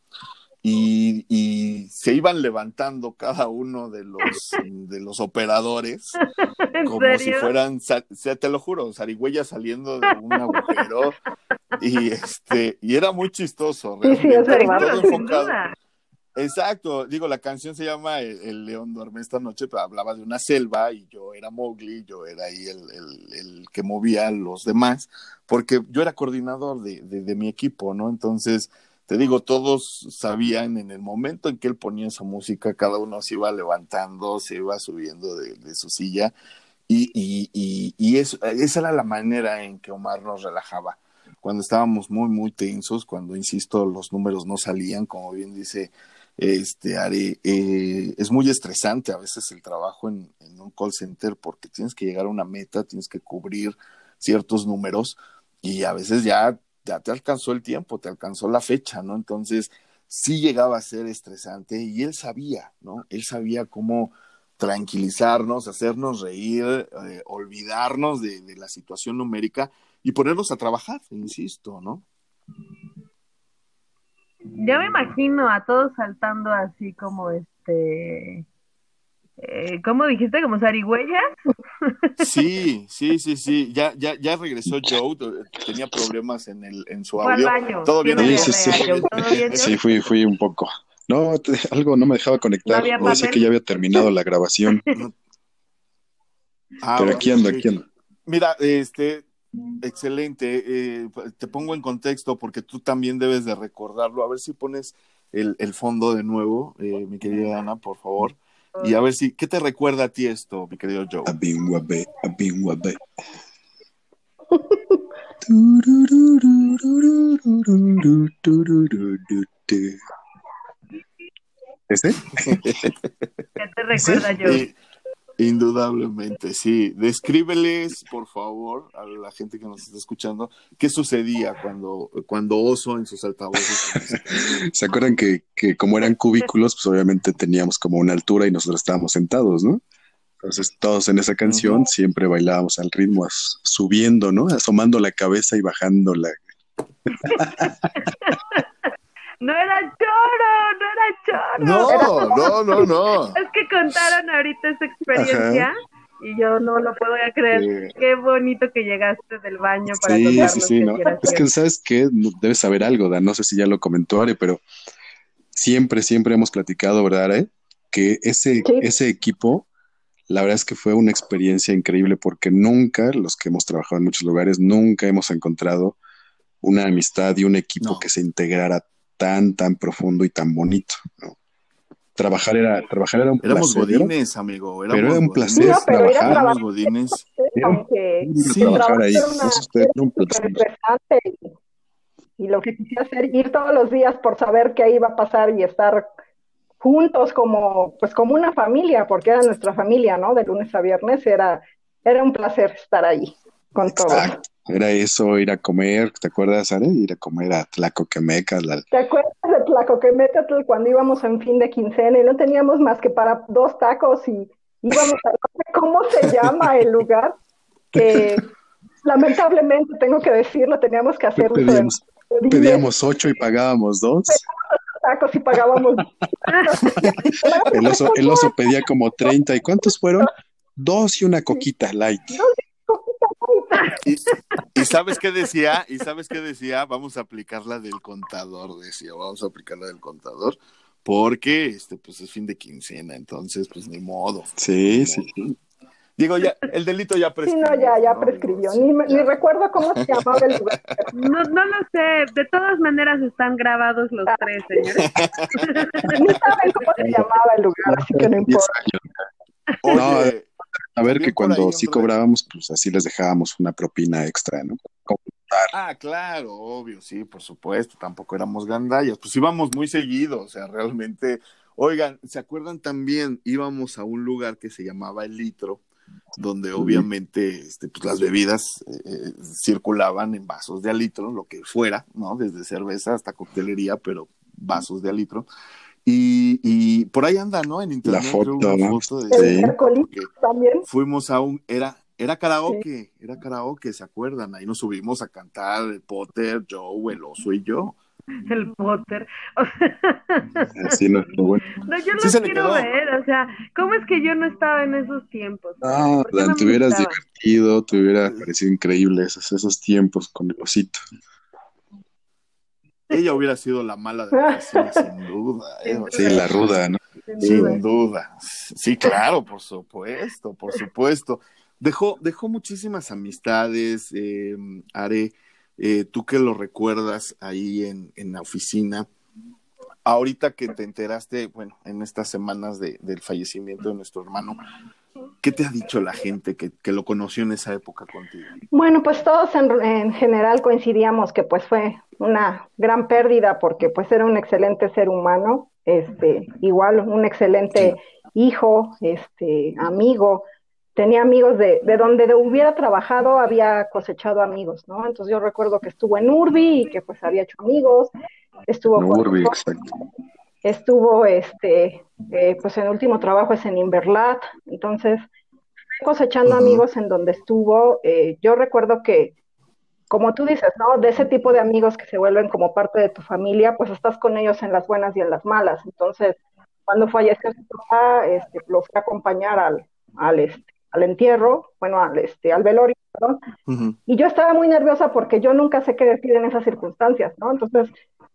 y, y, se iban levantando cada uno de los, [LAUGHS] de los operadores como si fueran, te lo juro, zarigüeyas saliendo de un agujero y este y era muy chistoso. Sí, sí, verdad. Exacto, digo, la canción se llama El, león duerme esta noche, pero hablaba de una selva y yo era Mowgli, yo era ahí el, el, el que movía a los demás, porque yo era coordinador de, de, de mi equipo, ¿no? Entonces, te digo, todos sabían en el momento en que él ponía esa música, cada uno se iba levantando, se iba subiendo de, su silla y, y, y, y esa era la manera en que Omar nos relajaba. Cuando estábamos muy, muy tensos, cuando, insisto, los números no salían, como bien dice este Ari, eh, es muy estresante a veces el trabajo en, en un call center porque tienes que llegar a una meta, tienes que cubrir ciertos números y a veces ya ya te alcanzó el tiempo, te alcanzó la fecha, ¿no? Entonces, sí llegaba a ser estresante y él sabía, ¿no? Él sabía cómo tranquilizarnos, hacernos reír, eh, olvidarnos de, de, la situación numérica y ponernos a trabajar, insisto, ¿no? Ya me imagino a todos saltando así como este eh, ¿cómo dijiste? ¿Como zarigüeyas? Sí, [LAUGHS] sí, sí, sí. Ya, ya, ya regresó Joe. Tenía problemas en el, en su audio. Baño? Todo bien. Sí, sí, sí. sí, fui, fui un poco. No, algo no me dejaba conectar. ¿No decía que ya había terminado la grabación. [LAUGHS] Ah, Pero aquí ando, aquí ando. Mira, este, excelente. Eh, te pongo en contexto porque tú también debes de recordarlo. A ver si pones el, el fondo de nuevo, eh, mi querida Ana, por favor. Y a ver si, ¿qué te recuerda a ti esto, mi querido Joe? A Bingwabe, a Bingwabe. [LAUGHS] ¿Este? ¿Qué te recuerda, Joe? Indudablemente, sí. Descríbeles, por favor, a la gente que nos está escuchando, qué sucedía cuando, cuando Oso en sus altavoces. [LAUGHS] ¿Se acuerdan que, que como eran cubículos, pues obviamente teníamos como una altura y nosotros estábamos sentados, ¿no? Entonces todos en esa canción siempre bailábamos al ritmo, subiendo, ¿no? Asomando la cabeza y bajando la... [LAUGHS] No era choro, no era choro. No, no, no, no. Es que contaron ahorita esa experiencia y yo no lo puedo creer. Qué bonito que llegaste del baño para sí, contarnos. Sí, sí, ¿no? Es que, ¿sabes qué? Debes saber algo, Dan. No sé si ya lo comentó Are, pero siempre, siempre hemos platicado, ¿verdad, Are? Que ese, ese equipo, la verdad es que fue una experiencia increíble porque nunca, los que hemos trabajado en muchos lugares, nunca hemos encontrado una amistad y un equipo que se integrara tan, tan profundo y tan bonito, ¿no? Trabajar era, trabajar era un éramos godines, amigo. pero era un placer no, trabajar. Éramos godines. sí, trabajar ahí. Era un placer. Y, lo que quisiera hacer, ir todos los días por saber qué iba a pasar y estar juntos como, pues como una familia, porque era nuestra familia, ¿no? De lunes a viernes era, era un placer estar ahí con todos. Era eso, ir a comer, ¿te acuerdas, Are? Ir a comer a Tlacoquemeca. La... ¿Te acuerdas de Tlacoquemeca cuando íbamos en fin de quincena y no teníamos más que para dos tacos y íbamos a... ¿Cómo se llama el lugar? Que lamentablemente, tengo que decirlo, teníamos que hacer pedíamos, pedíamos ocho y pagábamos dos. tacos y pagábamos... [LAUGHS] el, oso, el oso pedía como treinta. ¿Y cuántos fueron? Dos y una coquita light. Y, sabes qué decía, y sabes qué decía, vamos a aplicar la del contador, decía, vamos a aplicar la del contador, porque este, pues es fin de quincena, entonces, pues ni modo. Sí, sí. Digo, ya, el delito ya prescribió. Sí, no, ya, ya prescribió. Ni, ni recuerdo cómo se llamaba el lugar. No, no lo sé. De todas maneras están grabados los tres, señores. [LAUGHS] Ni saben cómo se llamaba el lugar, así que no importa. Oye, a ver que cuando sí cobrábamos, pues así les dejábamos una propina extra, ¿no? Ah, claro, obvio, sí, por supuesto, tampoco éramos gandallas, pues íbamos muy seguido, o sea, realmente, oigan, ¿se acuerdan también? Íbamos a un lugar que se llamaba El Litro, donde obviamente este, pues, las bebidas eh, eh, circulaban en vasos de alitro, lo que fuera, ¿no? Desde cerveza hasta coctelería, pero vasos de alitro. Y, y, por ahí anda, ¿no? En internet. La foto, foto de, sí. también. Fuimos a un, era, era karaoke, sí. era karaoke, ¿se acuerdan? Ahí nos subimos a cantar Potter, Joe, el oso y yo. [LAUGHS] el Potter. [LAUGHS] sí, no, bueno. no, yo lo quiero ver, o sea, ¿cómo es que yo no estaba en esos tiempos? No, te hubieras divertido, te hubiera parecido increíble esos, esos tiempos con el osito. Ella hubiera sido la mala de la [LAUGHS] sin duda. ¿eh? Sí, la ruda, ¿no? Sin duda. Sí, claro, por supuesto, por supuesto. Dejó, dejó muchísimas amistades, eh, Are, eh, tú que lo recuerdas ahí en, en, la oficina. Ahorita que te enteraste, bueno, en estas semanas de, del fallecimiento de nuestro hermano, ¿qué te ha dicho la gente que, que lo conoció en esa época contigo? Bueno, pues todos en, en, general coincidíamos que pues fue una gran pérdida porque pues era un excelente ser humano, este, igual un excelente hijo, este, amigo, tenía amigos de, de donde hubiera trabajado, había cosechado amigos, ¿no? Entonces yo recuerdo que estuvo en Urbi y que pues había hecho amigos, estuvo en Urbi, exacto. Estuvo, este, eh, pues en el último trabajo es en Inverlat, entonces cosechando amigos en donde estuvo. Eh, yo recuerdo que, como tú dices, ¿no? De ese tipo de amigos que se vuelven como parte de tu familia, pues estás con ellos en las buenas y en las malas. Entonces, cuando falleció su papá, este, lo fui a acompañar al, al, este, al entierro, bueno, al, este, al velorio, perdón, y yo estaba muy nerviosa porque yo nunca sé qué decir en esas circunstancias, ¿no? Entonces,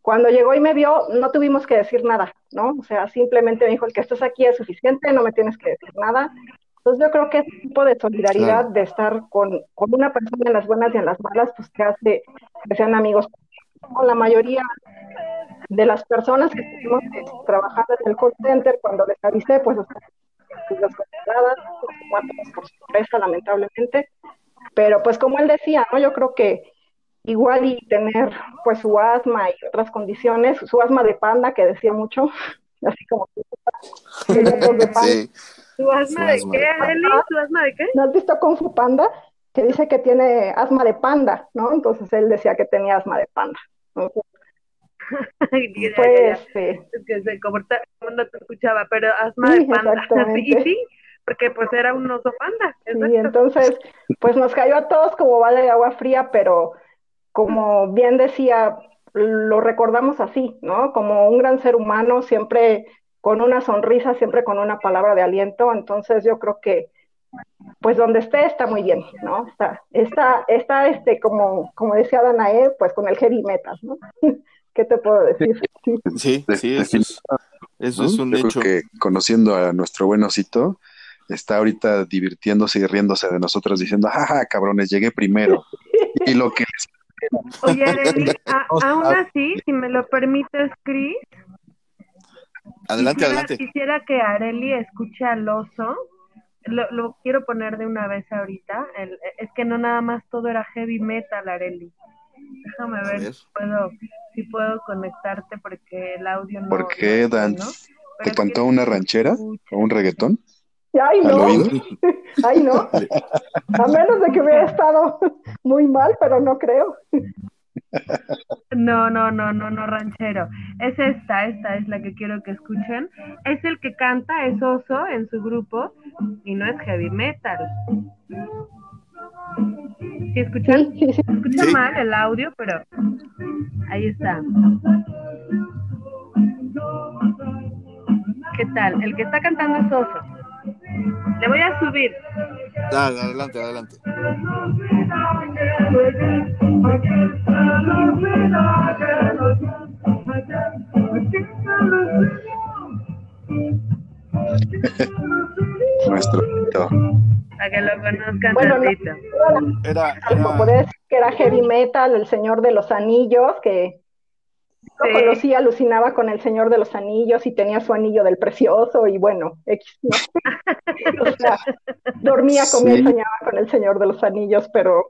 cuando llegó y me vio, no tuvimos que decir nada, ¿no? O sea, simplemente me dijo, el que estés aquí es suficiente, no me tienes que decir nada. Entonces yo creo que ese tipo de solidaridad, de estar con, con, una persona en las buenas y en las malas, pues te hace que sean amigos. Con la mayoría de las personas que estuvimos trabajando en el call center, cuando les avisé, pues las consideradas, por sorpresa, lamentablemente. Pero pues como él decía, ¿no? Yo creo que igual y tener pues su asma y otras condiciones, su asma de panda que decía mucho, [LAUGHS] así como de [LAUGHS] Sí. ¿Su asma de qué, Eli? ¿Su asma de qué? ¿No has visto con su Panda? Que dice que tiene asma de panda, ¿no? Entonces él decía que tenía asma de panda. [LAUGHS] ¿no? pues, es que se como no te escuchaba, pero asma de panda. y sí, porque pues era un oso panda. Sí, entonces, pues nos cayó a todos como vale de agua fría, pero como bien decía, lo recordamos así, ¿no? Como un gran ser humano, siempre con una sonrisa, siempre con una palabra de aliento. Entonces yo creo que, pues donde esté está muy bien, ¿no? Está, está, está este, como, como decía Danae, pues con el heavy metal, ¿no? [LAUGHS] ¿Qué te puedo decir? Sí, sí, eso es, eso es un Yo hecho. Creo que conociendo a nuestro buen osito, está ahorita divirtiéndose y riéndose de nosotros diciendo, jaja, cabrones, llegué primero. [LAUGHS] y lo que Oye, [LAUGHS] Arely, aún así, si me lo permites, Cris. Adelante, quisiera, adelante. Quisiera que Areli escuche al oso. Lo, lo, quiero poner de una vez ahorita. El, es que no nada más todo era heavy metal, Areli. Déjame ver. Si, puedo, si puedo conectarte porque el audio no. ¿Por qué, Dan? ¿no? ¿Te cantó una ranchera o un reggaetón? Ay, no. [LAUGHS] Ay, no. A menos de que hubiera estado muy mal, pero no creo. No, no, no, no, no, ranchero. Es esta, esta es la que quiero que escuchen. Es el que canta, es Oso en su grupo y no es heavy metal. ¿Sí escuchan? Sí, sí, sí. Escucha sí. mal el audio, pero ahí está. ¿Qué tal? El que está cantando es Oso. Le voy a subir. Dale, adelante, adelante. [LAUGHS] Nuestro. Para que lo conozcan bueno, tantito. No, era, era... Podría decir que era heavy metal, el Señor de los Anillos, que lo sí. conocí, alucinaba con el Señor de los Anillos y tenía su anillo del precioso y bueno, X, ¿no? [LAUGHS] o sea, dormía, comía sí. y soñaba con el Señor de los Anillos, pero...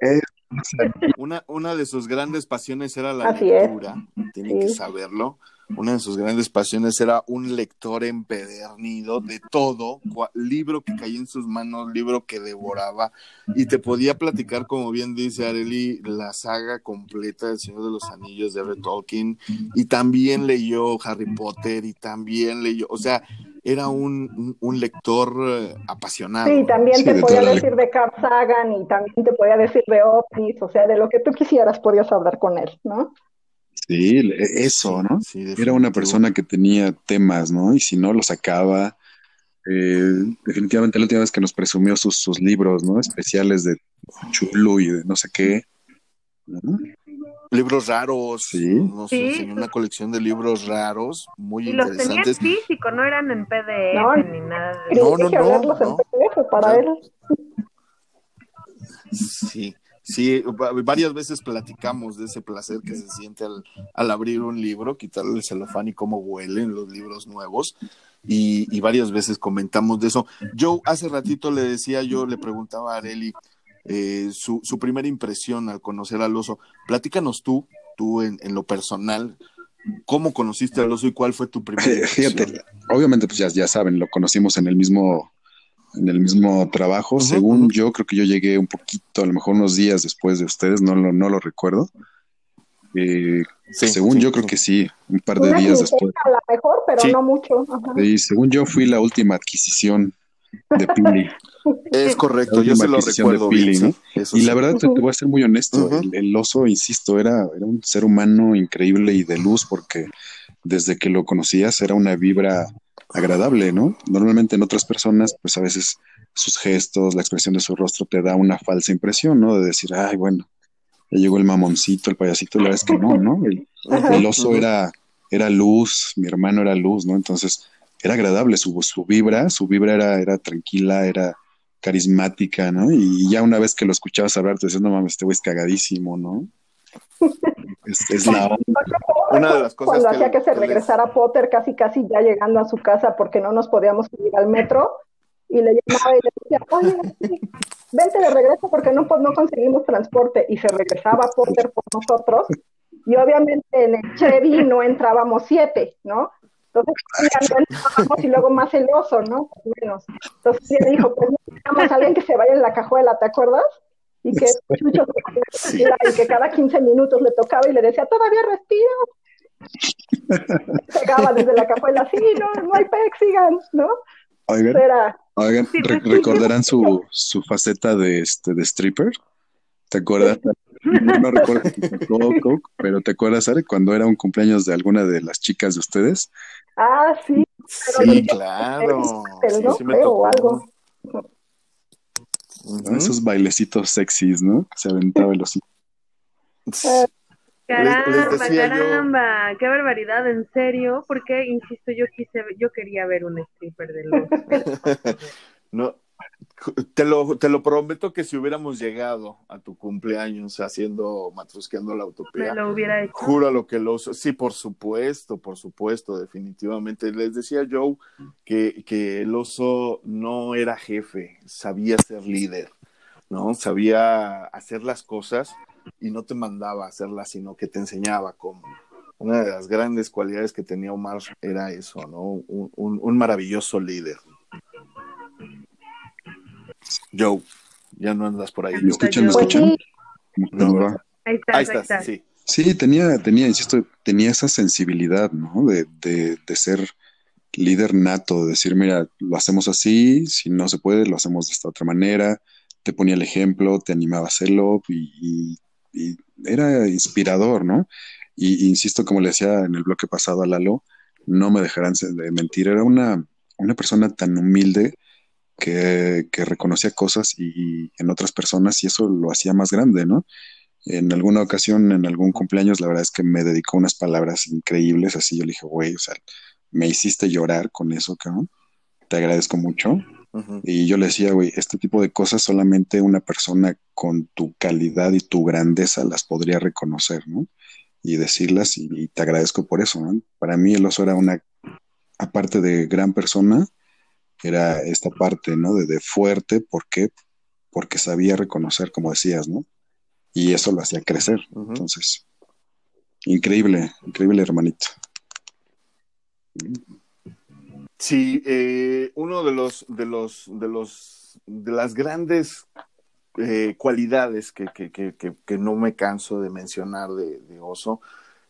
[LAUGHS] Una, una de sus grandes pasiones era la Así lectura, es. tienen sí. que saberlo. Una de sus grandes pasiones era un lector empedernido de todo, libro que caía en sus manos, libro que devoraba, y te podía platicar, como bien dice Areli, la saga completa del Señor de los Anillos de R. Tolkien, y también leyó Harry Potter, y también leyó, o sea, era un, un lector eh, apasionado. Sí, también sí, te de podía decir de Carl Sagan, y también te podía decir de ovnis, o sea, de lo que tú quisieras podías hablar con él, ¿no? Sí, eso, ¿no? Era una persona que tenía temas, ¿no? Y si no, lo sacaba. Eh, definitivamente la última vez que nos presumió sus, sus libros, ¿no? Especiales de Chulu y de no sé qué. Libros raros. Sí. Nos una colección de libros raros, muy interesantes. Y los tenían físico, no eran en PDF ni nada. De... No, no, no. no, PDF para él. Sí. Sí, varias veces platicamos de ese placer que se siente al, abrir un libro, quitarle el celofán y cómo huelen los libros nuevos. Y, varias veces comentamos de eso. Yo hace ratito le decía, yo le preguntaba a Areli eh, su, su, primera impresión al conocer al oso. Platícanos tú, tú en, lo personal, ¿cómo conociste al oso y cuál fue tu primera [LAUGHS] impresión? Fíjate, obviamente pues ya, ya saben, lo conocimos en el mismo en el mismo trabajo. Según yo, creo que yo llegué un poquito, a lo mejor unos días después de ustedes, no lo, no lo recuerdo. Eh, según yo, creo que sí, un par de días después. A lo mejor, pero no mucho. Y según yo, fui la última adquisición de Pili. Es correcto, yo se lo recuerdo. Pili, y la verdad, te, voy a ser muy honesto, el, oso, insisto, era, era un ser humano increíble y de luz porque desde que lo conocías era una vibra agradable, ¿no? Normalmente en otras personas, pues a veces sus gestos, la expresión de su rostro te da una falsa impresión, ¿no? De decir, ay, bueno, ya llegó el mamoncito, el payasito, la verdad es que no, ¿no? El, oso era, era luz, mi hermano era luz, ¿no? Entonces era agradable, su, su vibra, su vibra era, era tranquila, era carismática, ¿no? Y ya una vez que lo escuchabas hablar, te decías, no mames, este güey es cagadísimo, ¿no? Es, la [LAUGHS] una de las cosas cuando hacía que se regresara Potter casi casi ya llegando a su casa porque no nos podíamos ir al metro y le llamaba y le decía, oye, vente de regreso porque no, pues, no conseguimos transporte y se regresaba Potter por nosotros y obviamente en el Chevy no entrábamos siete, ¿no? Entonces ya no entrábamos y luego más celoso, ¿no? Menos. Entonces ella dijo, pues necesitamos a alguien que se vaya en la cajuela, ¿te acuerdas? Y [LAUGHS] que Chucho [LAUGHS] y que cada 15 minutos le tocaba y le decía, todavía respiro. [LAUGHS] Pegaba desde la cajuela, así, no, no hay pec, sigan, ¿no? Oigan, oigan recordarán su, su faceta de, este, de stripper. ¿Te acuerdas? No, recuerdo, pero ¿te acuerdas, Ari, cuando era un cumpleaños de alguna de las chicas de ustedes? Ah, sí. sí, claro. Pero no creo, algo. Esos bailecitos sexys, ¿no? se aventaba el osito. Caramba, caramba, qué barbaridad, en serio, porque insisto, yo quise, yo quería ver un stripper de los. [LAUGHS] no, te lo, te lo prometo que si hubiéramos llegado a tu cumpleaños haciendo, matrusqueando la utopía, lo hubiera hecho. Juro lo que lo Sí, por supuesto, por supuesto, definitivamente. Les decía Joe que, que el oso no era jefe, sabía ser líder, ¿no? Sabía hacer las cosas y no te mandaba a hacerlas, sino que te enseñaba cómo. Una de las grandes cualidades que tenía Omar era eso, ¿no? Un, un, maravilloso líder. Joe, ya no andas por ahí. ¿Me escuchan? ¿Me escuchan? Ahí estás, sí. Sí, tenía, tenía, insisto, tenía esa sensibilidad, ¿no? De, de, de ser líder nato, de decir, mira, lo hacemos así, si no se puede, lo hacemos de esta otra manera, te ponía el ejemplo, te animaba a hacerlo y, era inspirador, ¿no? Y insisto, como le decía en el bloque pasado a Lalo, no me dejarán de mentir, era una, una persona tan humilde que, que reconocía cosas y, en otras personas y eso lo hacía más grande, ¿no? En alguna ocasión, en algún cumpleaños, la verdad es que me dedicó unas palabras increíbles, así yo le dije, güey, o sea, me hiciste llorar con eso, cabrón. Te agradezco mucho. Y yo le decía, güey, este tipo de cosas solamente una persona con tu calidad y tu grandeza las podría reconocer, ¿no? Y decirlas y, te agradezco por eso, ¿no? Para mí el oso era una, aparte de gran persona, era esta parte, ¿no? De, fuerte, ¿por qué? Porque sabía reconocer, como decías, ¿no? Y eso lo hacía crecer. Entonces, increíble, increíble hermanito. Sí, eh, uno de los, de los, de los, de las grandes eh, cualidades que, que, que, que, no me canso de mencionar de, de, Oso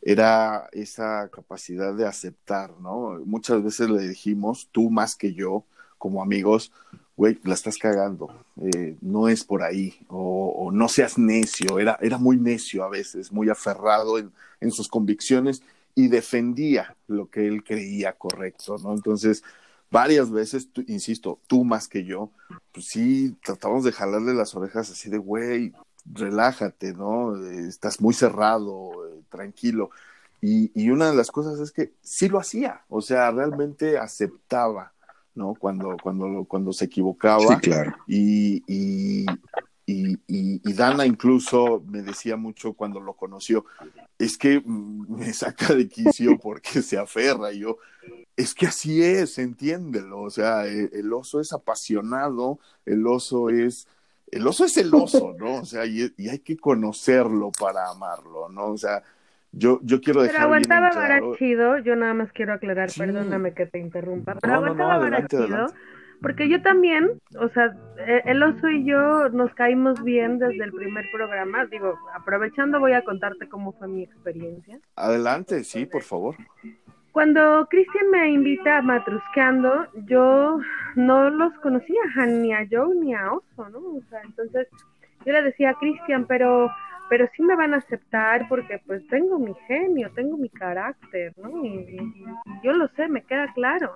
era esa capacidad de aceptar, ¿no? Muchas veces le dijimos, tú más que yo, como amigos, güey, la estás cagando, eh, no es por ahí, o, no seas necio, era, era muy necio a veces, muy aferrado en, en, sus convicciones y defendía lo que él creía correcto, ¿no? Entonces, varias veces, insisto, tú más que yo, pues sí, tratamos de jalarle las orejas así de, güey, relájate, ¿no? estás muy cerrado, eh, tranquilo. Y, y, una de las cosas es que sí lo hacía, o sea, realmente aceptaba, ¿no? Cuando, cuando, cuando se equivocaba. Sí, claro. Y, y, y, y, Dana incluso me decía mucho cuando lo conoció, es que me saca de quicio [LAUGHS] porque se aferra. Y yo, es que así es, entiéndelo. O sea, e, el, oso es apasionado, el oso es, el oso es el oso, ¿no? O sea, y, hay que conocerlo para amarlo, ¿no? O sea, yo, yo quiero dejar. Pero aguantaba bien chido, yo nada más quiero aclarar, perdóname que te interrumpa, pero aguantaba chido porque yo también, o sea, e, el oso y yo nos caímos bien desde el primer programa. Digo, aprovechando voy a contarte cómo fue mi experiencia. Adelante, sí, por favor. Cuando Cristian me invita a Matrusqueando, yo no los conocía ni a Joe ni a Oso, ¿no? O sea, entonces yo le decía a Cristian, pero pero sí me van a aceptar porque pues tengo mi genio, tengo mi carácter, ¿no? y yo lo sé, me queda claro.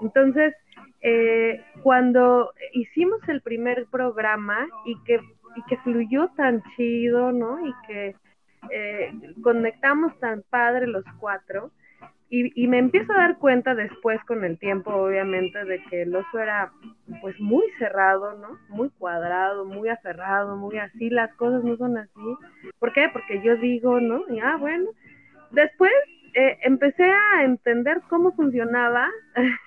Entonces, eh, cuando hicimos el primer programa y que, y que fluyó tan chido, ¿no? Y que eh, conectamos tan padre los cuatro, y, y, me empiezo a dar cuenta después con el tiempo, obviamente, de que el oso era pues muy cerrado, ¿no? Muy cuadrado, muy aferrado, muy así, las cosas no son así. ¿Por qué? Porque yo digo, ¿no? Y ah, bueno. Después eh, empecé a entender cómo funcionaba [LAUGHS]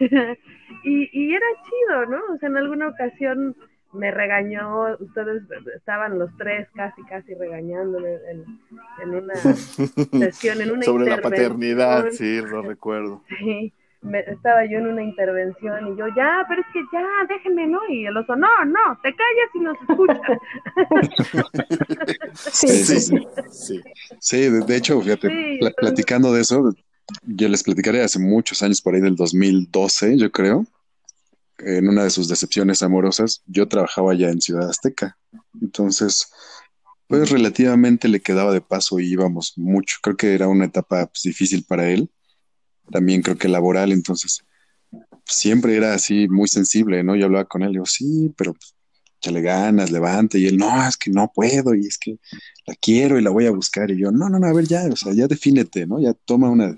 y, y, era chido, ¿no? O sea, en alguna ocasión me regañó, ustedes estaban los tres casi, casi regañándome en, en una [LAUGHS] sesión, en una Sobre la paternidad, sí, lo recuerdo. Sí, estaba yo en una intervención y yo, ya, pero es que ya, déjenme, ¿no? Y el oso, no, no, te callas y nos escuchas. [LAUGHS] sí, sí, sí. Sí, de hecho, fíjate, platicando de eso, yo les platicaré hace muchos años, por ahí del 2012, yo creo, en una de sus decepciones amorosas, yo trabajaba ya en Ciudad Azteca. Entonces, pues relativamente le quedaba de paso y íbamos mucho. Creo que era una etapa pues, difícil para él también creo que laboral, entonces siempre era así muy sensible, ¿no? Yo hablaba con él, digo, sí, pero pues, échale ganas, levante, y él, no, es que no puedo, y es que la quiero y la voy a buscar, y yo, no, no, no, a ver, ya, o sea, ya defínete, ¿no? Ya toma una,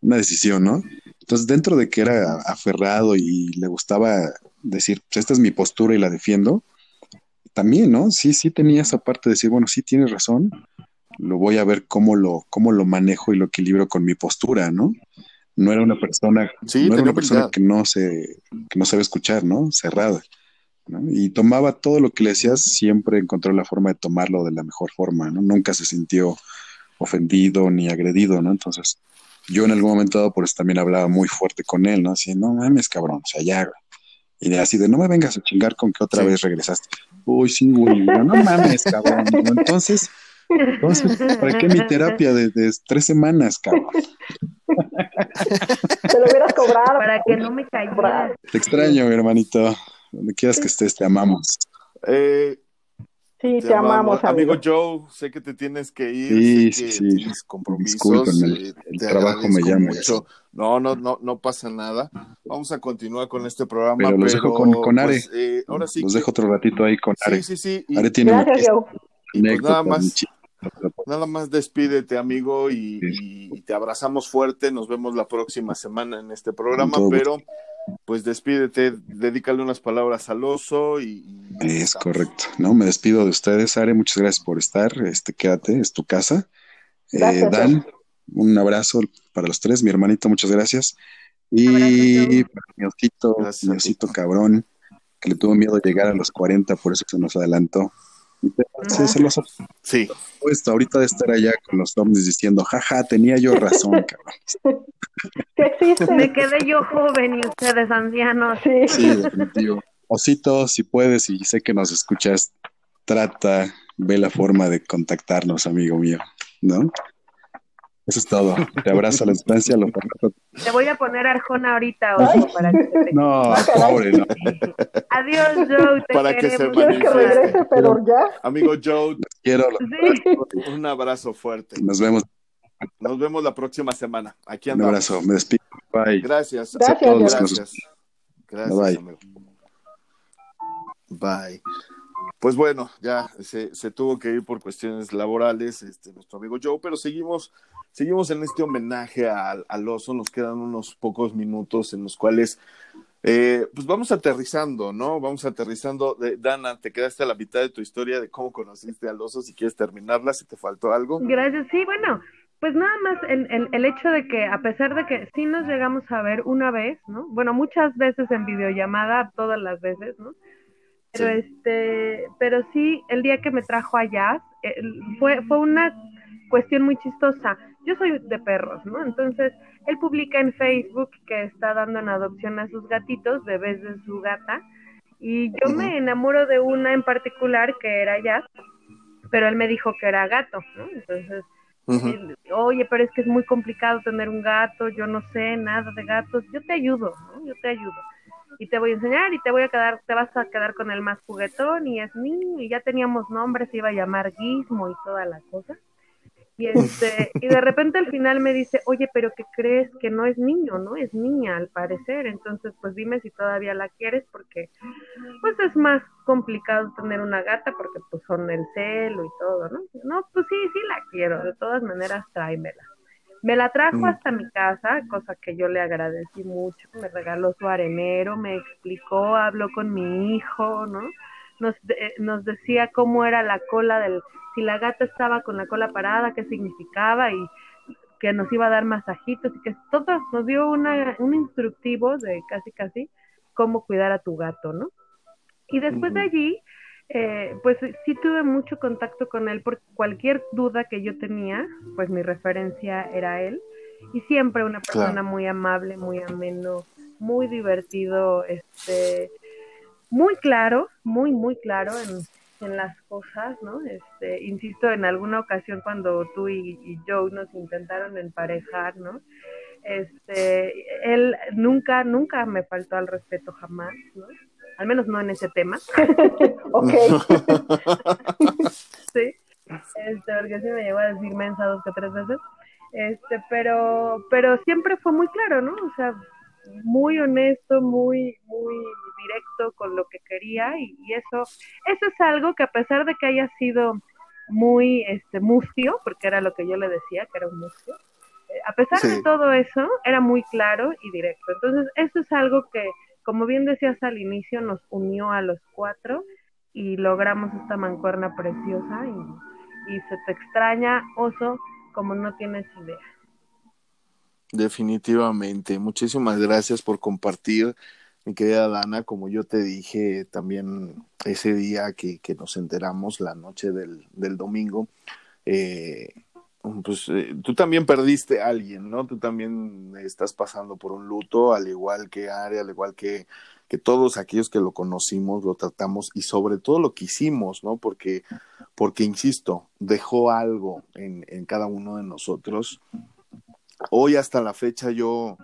una decisión, ¿no? Entonces, dentro de que era aferrado y le gustaba decir, pues esta es mi postura y la defiendo, también, ¿no? Sí, sí tenía esa parte de decir, bueno, sí tienes razón, lo voy a ver cómo lo, cómo lo manejo y lo equilibro con mi postura, ¿no? no era una persona, no era una persona que no se, que no sabe escuchar, ¿no? Cerrada. Y tomaba todo lo que le decías, siempre encontró la forma de tomarlo de la mejor forma, ¿no? Nunca se sintió ofendido ni agredido, ¿no? Entonces, yo en algún momento dado, por eso también hablaba muy fuerte con él, ¿no? Así, no mames, cabrón, o sea, ya, Y de así de, no me vengas a chingar con que otra vez regresaste. Uy, sí, güey, no, mames, cabrón. Entonces, entonces, ¿para qué mi terapia de, de tres semanas, cabrón? Te lo hubieras cobrado. Para que no me caiga. Te extraño, mi hermanito. Donde quieras que estés, te amamos. Eh, sí, te, amamos, amigo. Joe, sé que te tienes que ir. Sí, sí, sí. Tienes compromisos. el, eh, trabajo me llama. Mucho. No, no, no, no pasa nada. Vamos a continuar con este programa. Pero los dejo con, con Are. Pues, eh, ahora sí. Los dejo otro ratito ahí con Are. Sí, sí, sí. Are tiene Gracias, Joe. Y pues nada más Nada más despídete, amigo, y, te abrazamos fuerte. Nos vemos la próxima semana en este programa, pero pues despídete, dedícale unas palabras al oso y. es correcto, ¿no? Me despido de ustedes, Are. Muchas gracias por estar. Este, quédate, es tu casa. Eh, Dan, un abrazo para los tres. Mi hermanito, muchas gracias. Y para mi osito, mi osito cabrón, que le tuvo miedo de llegar a los 40, por eso se nos adelantó. Sí, se los Sí. Puesto ahorita de estar allá con los ovnis diciendo, jaja, tenía yo razón, [LAUGHS] cabrón. Me quedé yo joven y ustedes ancianos. Sí, sí definitivo. Osito, si puedes y sé que nos escuchas, trata, ve la forma de contactarnos, amigo mío, ¿no? Eso es todo. Te abrazo a la distancia. Lo... Te voy a poner Arjona ahorita, ojo, para que te... No, pobre, no. Adiós, Joe. Te para que se que regrese, pero ya. Amigo Joe, quiero. Sí. Un abrazo fuerte. Nos vemos. Nos vemos la próxima semana. Aquí andamos. Un abrazo. Me despido. Bye. Gracias. Gracias. A todos. Gracias. Gracias. Gracias, Bye. amigo. Bye. Pues bueno, ya se, se, tuvo que ir por cuestiones laborales, este, nuestro amigo Joe, pero seguimos, seguimos en este homenaje al, al oso. Nos quedan unos pocos minutos en los cuales, eh, pues vamos aterrizando, ¿no? Vamos aterrizando. De, Dana, te quedaste a la mitad de tu historia de cómo conociste al oso. Si quieres terminarla, si te faltó algo. Gracias. Sí, bueno, pues nada más el, el, el, hecho de que a pesar de que sí nos llegamos a ver una vez, ¿no? Bueno, muchas veces en videollamada, todas las veces, ¿no? Pero sí. este, pero sí, el día que me trajo allá, eh, fue, fue una cuestión muy chistosa. Yo soy de perros, ¿no? Entonces, él publica en Facebook que está dando en adopción a sus gatitos, bebés de su gata, y yo me enamoro de una en particular que era Jazz, pero él me dijo que era gato, ¿no? Entonces, Uh -huh. Oye, pero es que es muy complicado tener un gato, yo no sé nada de gatos, yo te ayudo, ¿no? Yo te ayudo. Y te voy a enseñar y te voy a quedar, te vas a quedar con el más juguetón y es niño y ya teníamos nombres, se iba a llamar Gizmo y toda la cosa. Y este, y de repente al final me dice, oye, pero ¿qué crees? Que no es niño, ¿no? Es niña al parecer. Entonces, pues dime si todavía la quieres, porque pues es más complicado tener una gata, porque pues son el celo y todo, ¿no? No, pues sí, sí la quiero, de todas maneras tráemela. Me la trajo mm. hasta mi casa, cosa que yo le agradecí mucho. Me regaló su arenero, me explicó, habló con mi hijo, ¿no? Nos, eh, nos decía cómo era la cola del, si la gata estaba con la cola parada, qué significaba y que nos iba a dar masajitos y que todo nos dio una, un instructivo de casi casi cómo cuidar a tu gato, ¿no? Y después de allí, eh, pues sí tuve mucho contacto con él porque cualquier duda que yo tenía, pues mi referencia era él y siempre una persona claro. muy amable, muy ameno, muy divertido, este, muy claro, muy muy claro en, en las cosas, ¿no? Este, insisto, en alguna ocasión cuando tú y, y Joe nos intentaron emparejar, ¿no? Este, él nunca, nunca me faltó al respeto jamás, ¿no? Al menos no en ese tema. [LAUGHS] ok. [LAUGHS] sí, este, porque sí me llegó a decir mensa dos que tres veces. Este, pero, pero siempre fue muy claro, ¿no? O sea, muy honesto, muy, muy directo con lo que quería y, y, eso, eso es algo que a pesar de que haya sido muy este mustio, porque era lo que yo le decía, que era un mustio, eh, a pesar sí. de todo eso, era muy claro y directo. Entonces, eso es algo que, como bien decías al inicio, nos unió a los cuatro y logramos esta mancuerna preciosa y, y se te extraña, oso, como no tienes idea. Definitivamente. Muchísimas gracias por compartir, mi querida Dana. Como yo te dije también ese día que, que nos enteramos, la noche del, del domingo, eh, pues eh, tú también perdiste a alguien, ¿no? Tú también estás pasando por un luto, al igual que Ari, al igual que, que todos aquellos que lo conocimos, lo tratamos y sobre todo lo que hicimos, ¿no? Porque, porque insisto, dejó algo en, en cada uno de nosotros hoy hasta la fecha yo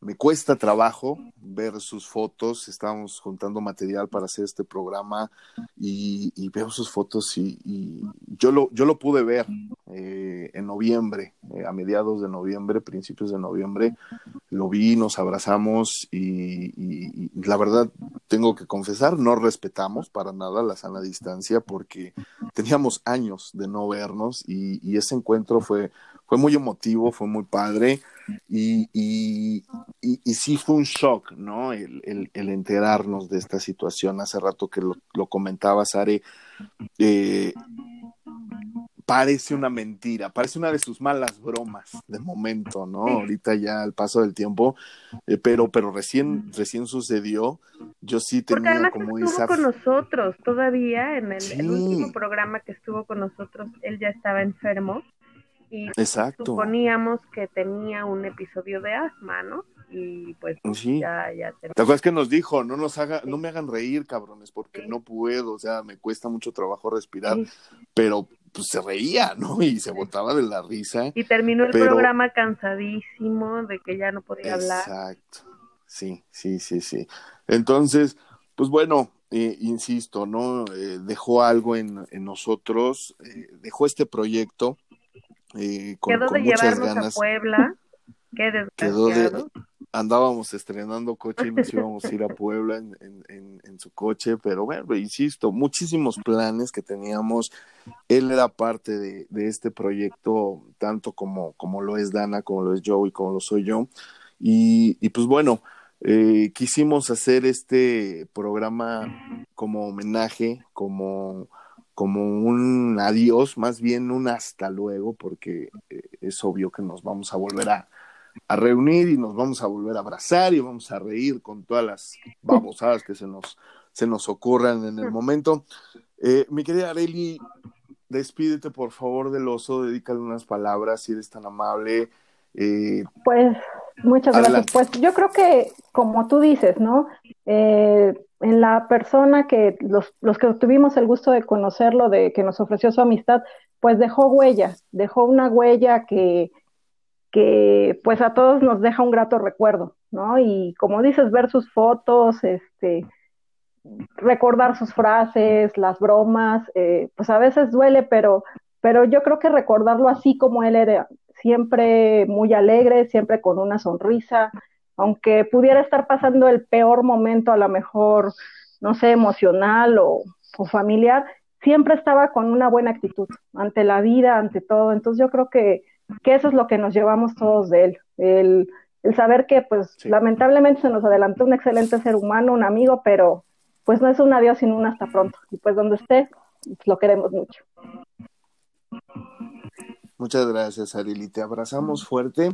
me cuesta trabajo ver sus fotos, estábamos juntando material para hacer este programa y, veo sus fotos y, y, yo, lo, yo lo pude ver eh, en noviembre, eh, a mediados de noviembre, principios de noviembre, lo vi, nos abrazamos y, y, la verdad tengo que confesar, no respetamos para nada la sana distancia porque teníamos años de no vernos y, ese encuentro fue, fue muy emotivo, fue muy padre y, y, y, y, sí fue un shock, ¿no? El, el, el, enterarnos de esta situación. Hace rato que lo, lo comentaba, Sare, eh, parece una mentira, parece una de sus malas bromas de momento, ¿no? Ahorita ya al paso del tiempo, eh, pero, pero recién, recién sucedió. Yo sí tenía Porque como estuvo esa. con nosotros todavía en el, sí. el último programa que estuvo con nosotros, él ya estaba enfermo y Exacto. suponíamos que tenía un episodio de asma, ¿no? Y pues sí. ya, ya ¿Te acuerdas que nos dijo, no nos haga, sí. no me hagan reír, cabrones, porque sí. no puedo, o sea, me cuesta mucho trabajo respirar, pero pues se reía, ¿no? Y se botaba de la risa. Y terminó el programa cansadísimo de que ya no podía hablar. Exacto. Sí, sí, sí, sí. Entonces, pues bueno, eh, insisto, ¿no? Eh, dejó algo en, nosotros, eh, dejó este proyecto con, [LAUGHS] Quedó de llevarnos a Puebla. Qué desgraciado andábamos estrenando coche y nos íbamos a ir a Puebla en, en, su coche, pero bueno, insisto, muchísimos planes que teníamos. Él era parte de, de, este proyecto, tanto como, como lo es Dana, como lo es Joe y como lo soy yo. Y, y pues bueno, eh, quisimos hacer este programa como homenaje, como, como un adiós, más bien un hasta luego, porque eh, es obvio que nos vamos a volver a, reunir y nos vamos a volver a abrazar y vamos a reír con todas las babosadas que se nos, se nos ocurran en el momento. Eh, mi querida Areli, despídete por favor del oso, dedícale unas palabras si eres tan amable. Eh, pues muchas gracias. Pues yo creo que, como tú dices, ¿no? Eh, en la persona que los, los que tuvimos el gusto de conocerlo, de que nos ofreció su amistad, pues dejó huella, dejó una huella que, que pues a todos nos deja un grato recuerdo, ¿no? Y como dices, ver sus fotos, este, recordar sus frases, las bromas, eh, pues a veces duele, pero, pero yo creo que recordarlo así como él era, siempre muy alegre, siempre con una sonrisa, aunque pudiera estar pasando el peor momento, a lo mejor, no sé, emocional o, o familiar, siempre estaba con una buena actitud ante la vida, ante todo. Entonces yo creo que que eso es lo que nos llevamos todos de él, el, el saber que pues lamentablemente se nos adelantó un excelente ser humano, un amigo, pero pues no es un adiós sino un hasta pronto. Y pues donde esté, lo queremos mucho. Muchas gracias, Arili. Te abrazamos fuerte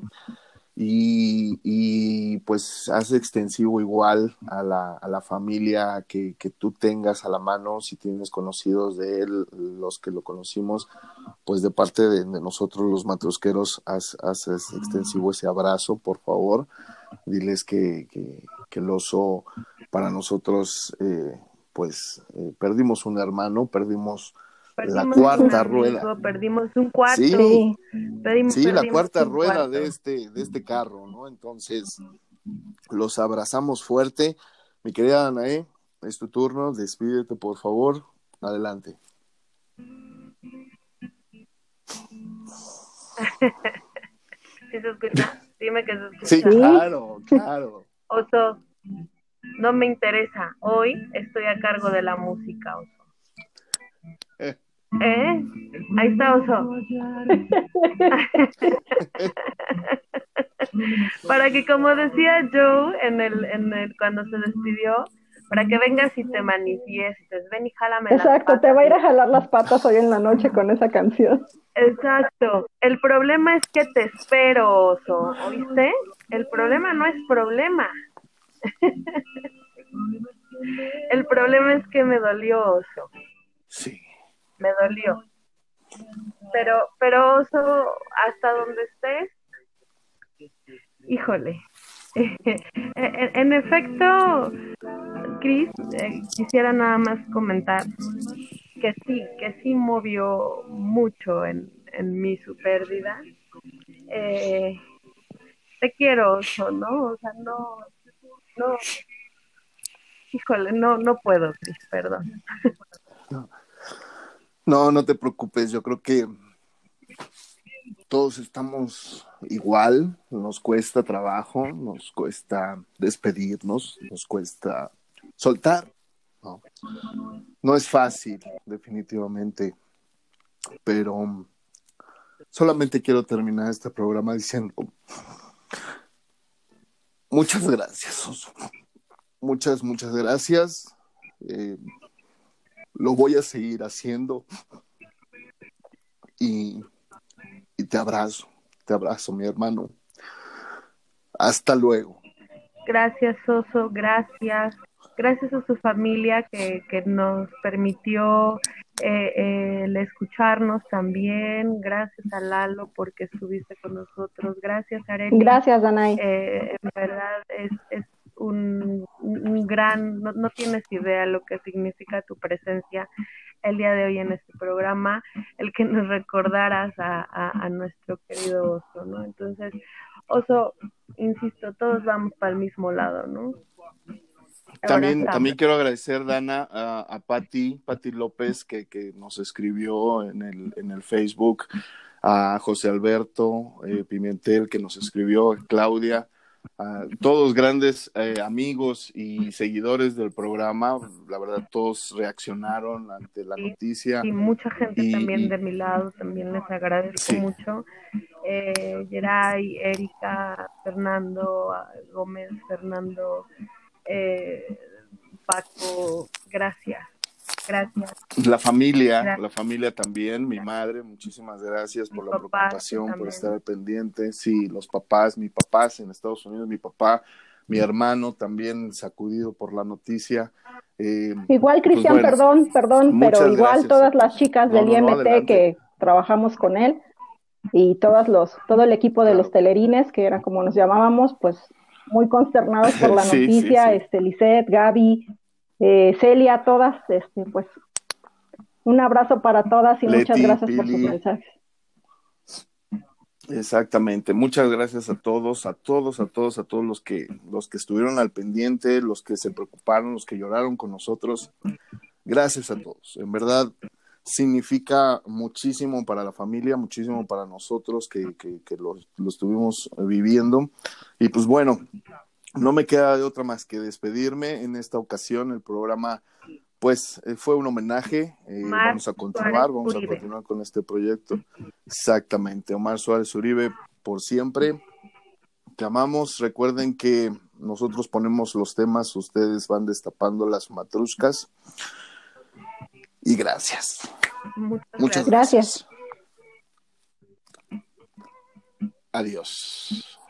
y, y, pues hace extensivo igual a la, a la familia que, que, tú tengas a la mano, si tienes conocidos de él, los que lo conocimos, pues de parte de, nosotros los matrosqueros, haz, extensivo ese abrazo, por favor, diles que, que, que el oso para nosotros, eh, pues eh, perdimos un hermano, perdimos la cuarta rueda. Perdimos un cuarto. Sí, sí la cuarta rueda de este, de este carro, ¿no? Entonces, los abrazamos fuerte. Mi querida Anae, es tu turno, despídete por favor. Adelante. [LAUGHS] ¿Sí se escucha? Dime que se escucha. Sí, claro, claro. Oso, no me interesa. Hoy estoy a cargo de la música, Oso. ¿Eh? Ahí está Oso. [LAUGHS] para que como decía Joe en el, en el cuando se despidió, para que vengas y te manifiestes, ven y jálame Exacto, te va a ir a jalar las patas hoy en la noche con esa canción. Exacto. El problema es que te espero, oso, ¿oíste? El problema no es problema. [LAUGHS] El problema es que me dolió, oso. Sí me dolió. Pero, pero oso, hasta donde estés, híjole. [LAUGHS] en, efecto, Cris, eh, quisiera nada más comentar que sí, que sí movió mucho en, en mí su pérdida. Eh, te quiero, oso, ¿no? O sea, no, no, híjole, no, no puedo, Cris, perdón. No, no te preocupes, yo creo que todos estamos igual, nos cuesta trabajo, nos cuesta despedirnos, nos cuesta soltar. No, no es fácil, definitivamente, pero solamente quiero terminar este programa diciendo muchas gracias, Muchas, muchas gracias. Eh, lo voy a seguir haciendo. Y, y te abrazo, te abrazo, mi hermano. Hasta luego. Gracias, Oso, gracias. Gracias a su familia que, que nos permitió eh, eh, el escucharnos también. Gracias a Lalo porque estuviste con nosotros. Gracias, Arely. Gracias, Danay. Eh, en verdad es, es un, un gran, no, no, tienes idea lo que significa tu presencia el día de hoy en este programa, el que nos recordaras a, nuestro querido oso, ¿no? Entonces, oso, insisto, todos vamos para el mismo lado, ¿no? También, también quiero agradecer, Dana, a, a Patti, Patti López, que, que nos escribió en el, en el Facebook, a José Alberto eh, Pimentel, que nos escribió, Claudia, todos grandes eh, amigos y seguidores del programa, la verdad todos reaccionaron ante la noticia. Y mucha gente también de mi lado, también les agradezco mucho. Eh, Geray, Erika, Fernando, Gómez, Fernando, eh, Paco, gracias. Gracias. La familia, la familia también, mi madre, muchísimas gracias por la preocupación, por estar pendiente. Sí, los papás, mi papá en Estados Unidos, mi papá, mi hermano también sacudido por la noticia. Eh, igual, pues Cristian, perdón, perdón, pero igual todas las chicas del IMT que trabajamos con él y todos los, todo el equipo de los telerines, que era como nos llamábamos, pues muy consternados por [LAUGHS] la noticia, este Lisette, Gaby, eh, Celia, todas, este, pues un abrazo para todas y muchas gracias por sus mensajes. Exactamente, muchas gracias a todos, a todos, a todos, a todos los que los que estuvieron al pendiente, los que se preocuparon, los que lloraron con nosotros. Gracias a todos. En verdad significa muchísimo para la familia, muchísimo para nosotros que, que, que lo, lo estuvimos viviendo. Y pues bueno, no me queda de otra más que despedirme. En esta ocasión el programa pues eh, fue un homenaje. Eh, vamos a continuar, vamos a continuar con este proyecto. Exactamente. Omar Suárez Uribe, por siempre. Te amamos. Recuerden que nosotros ponemos los temas, ustedes van destapando las matruscas. Y gracias. Muchas, gracias. Adiós.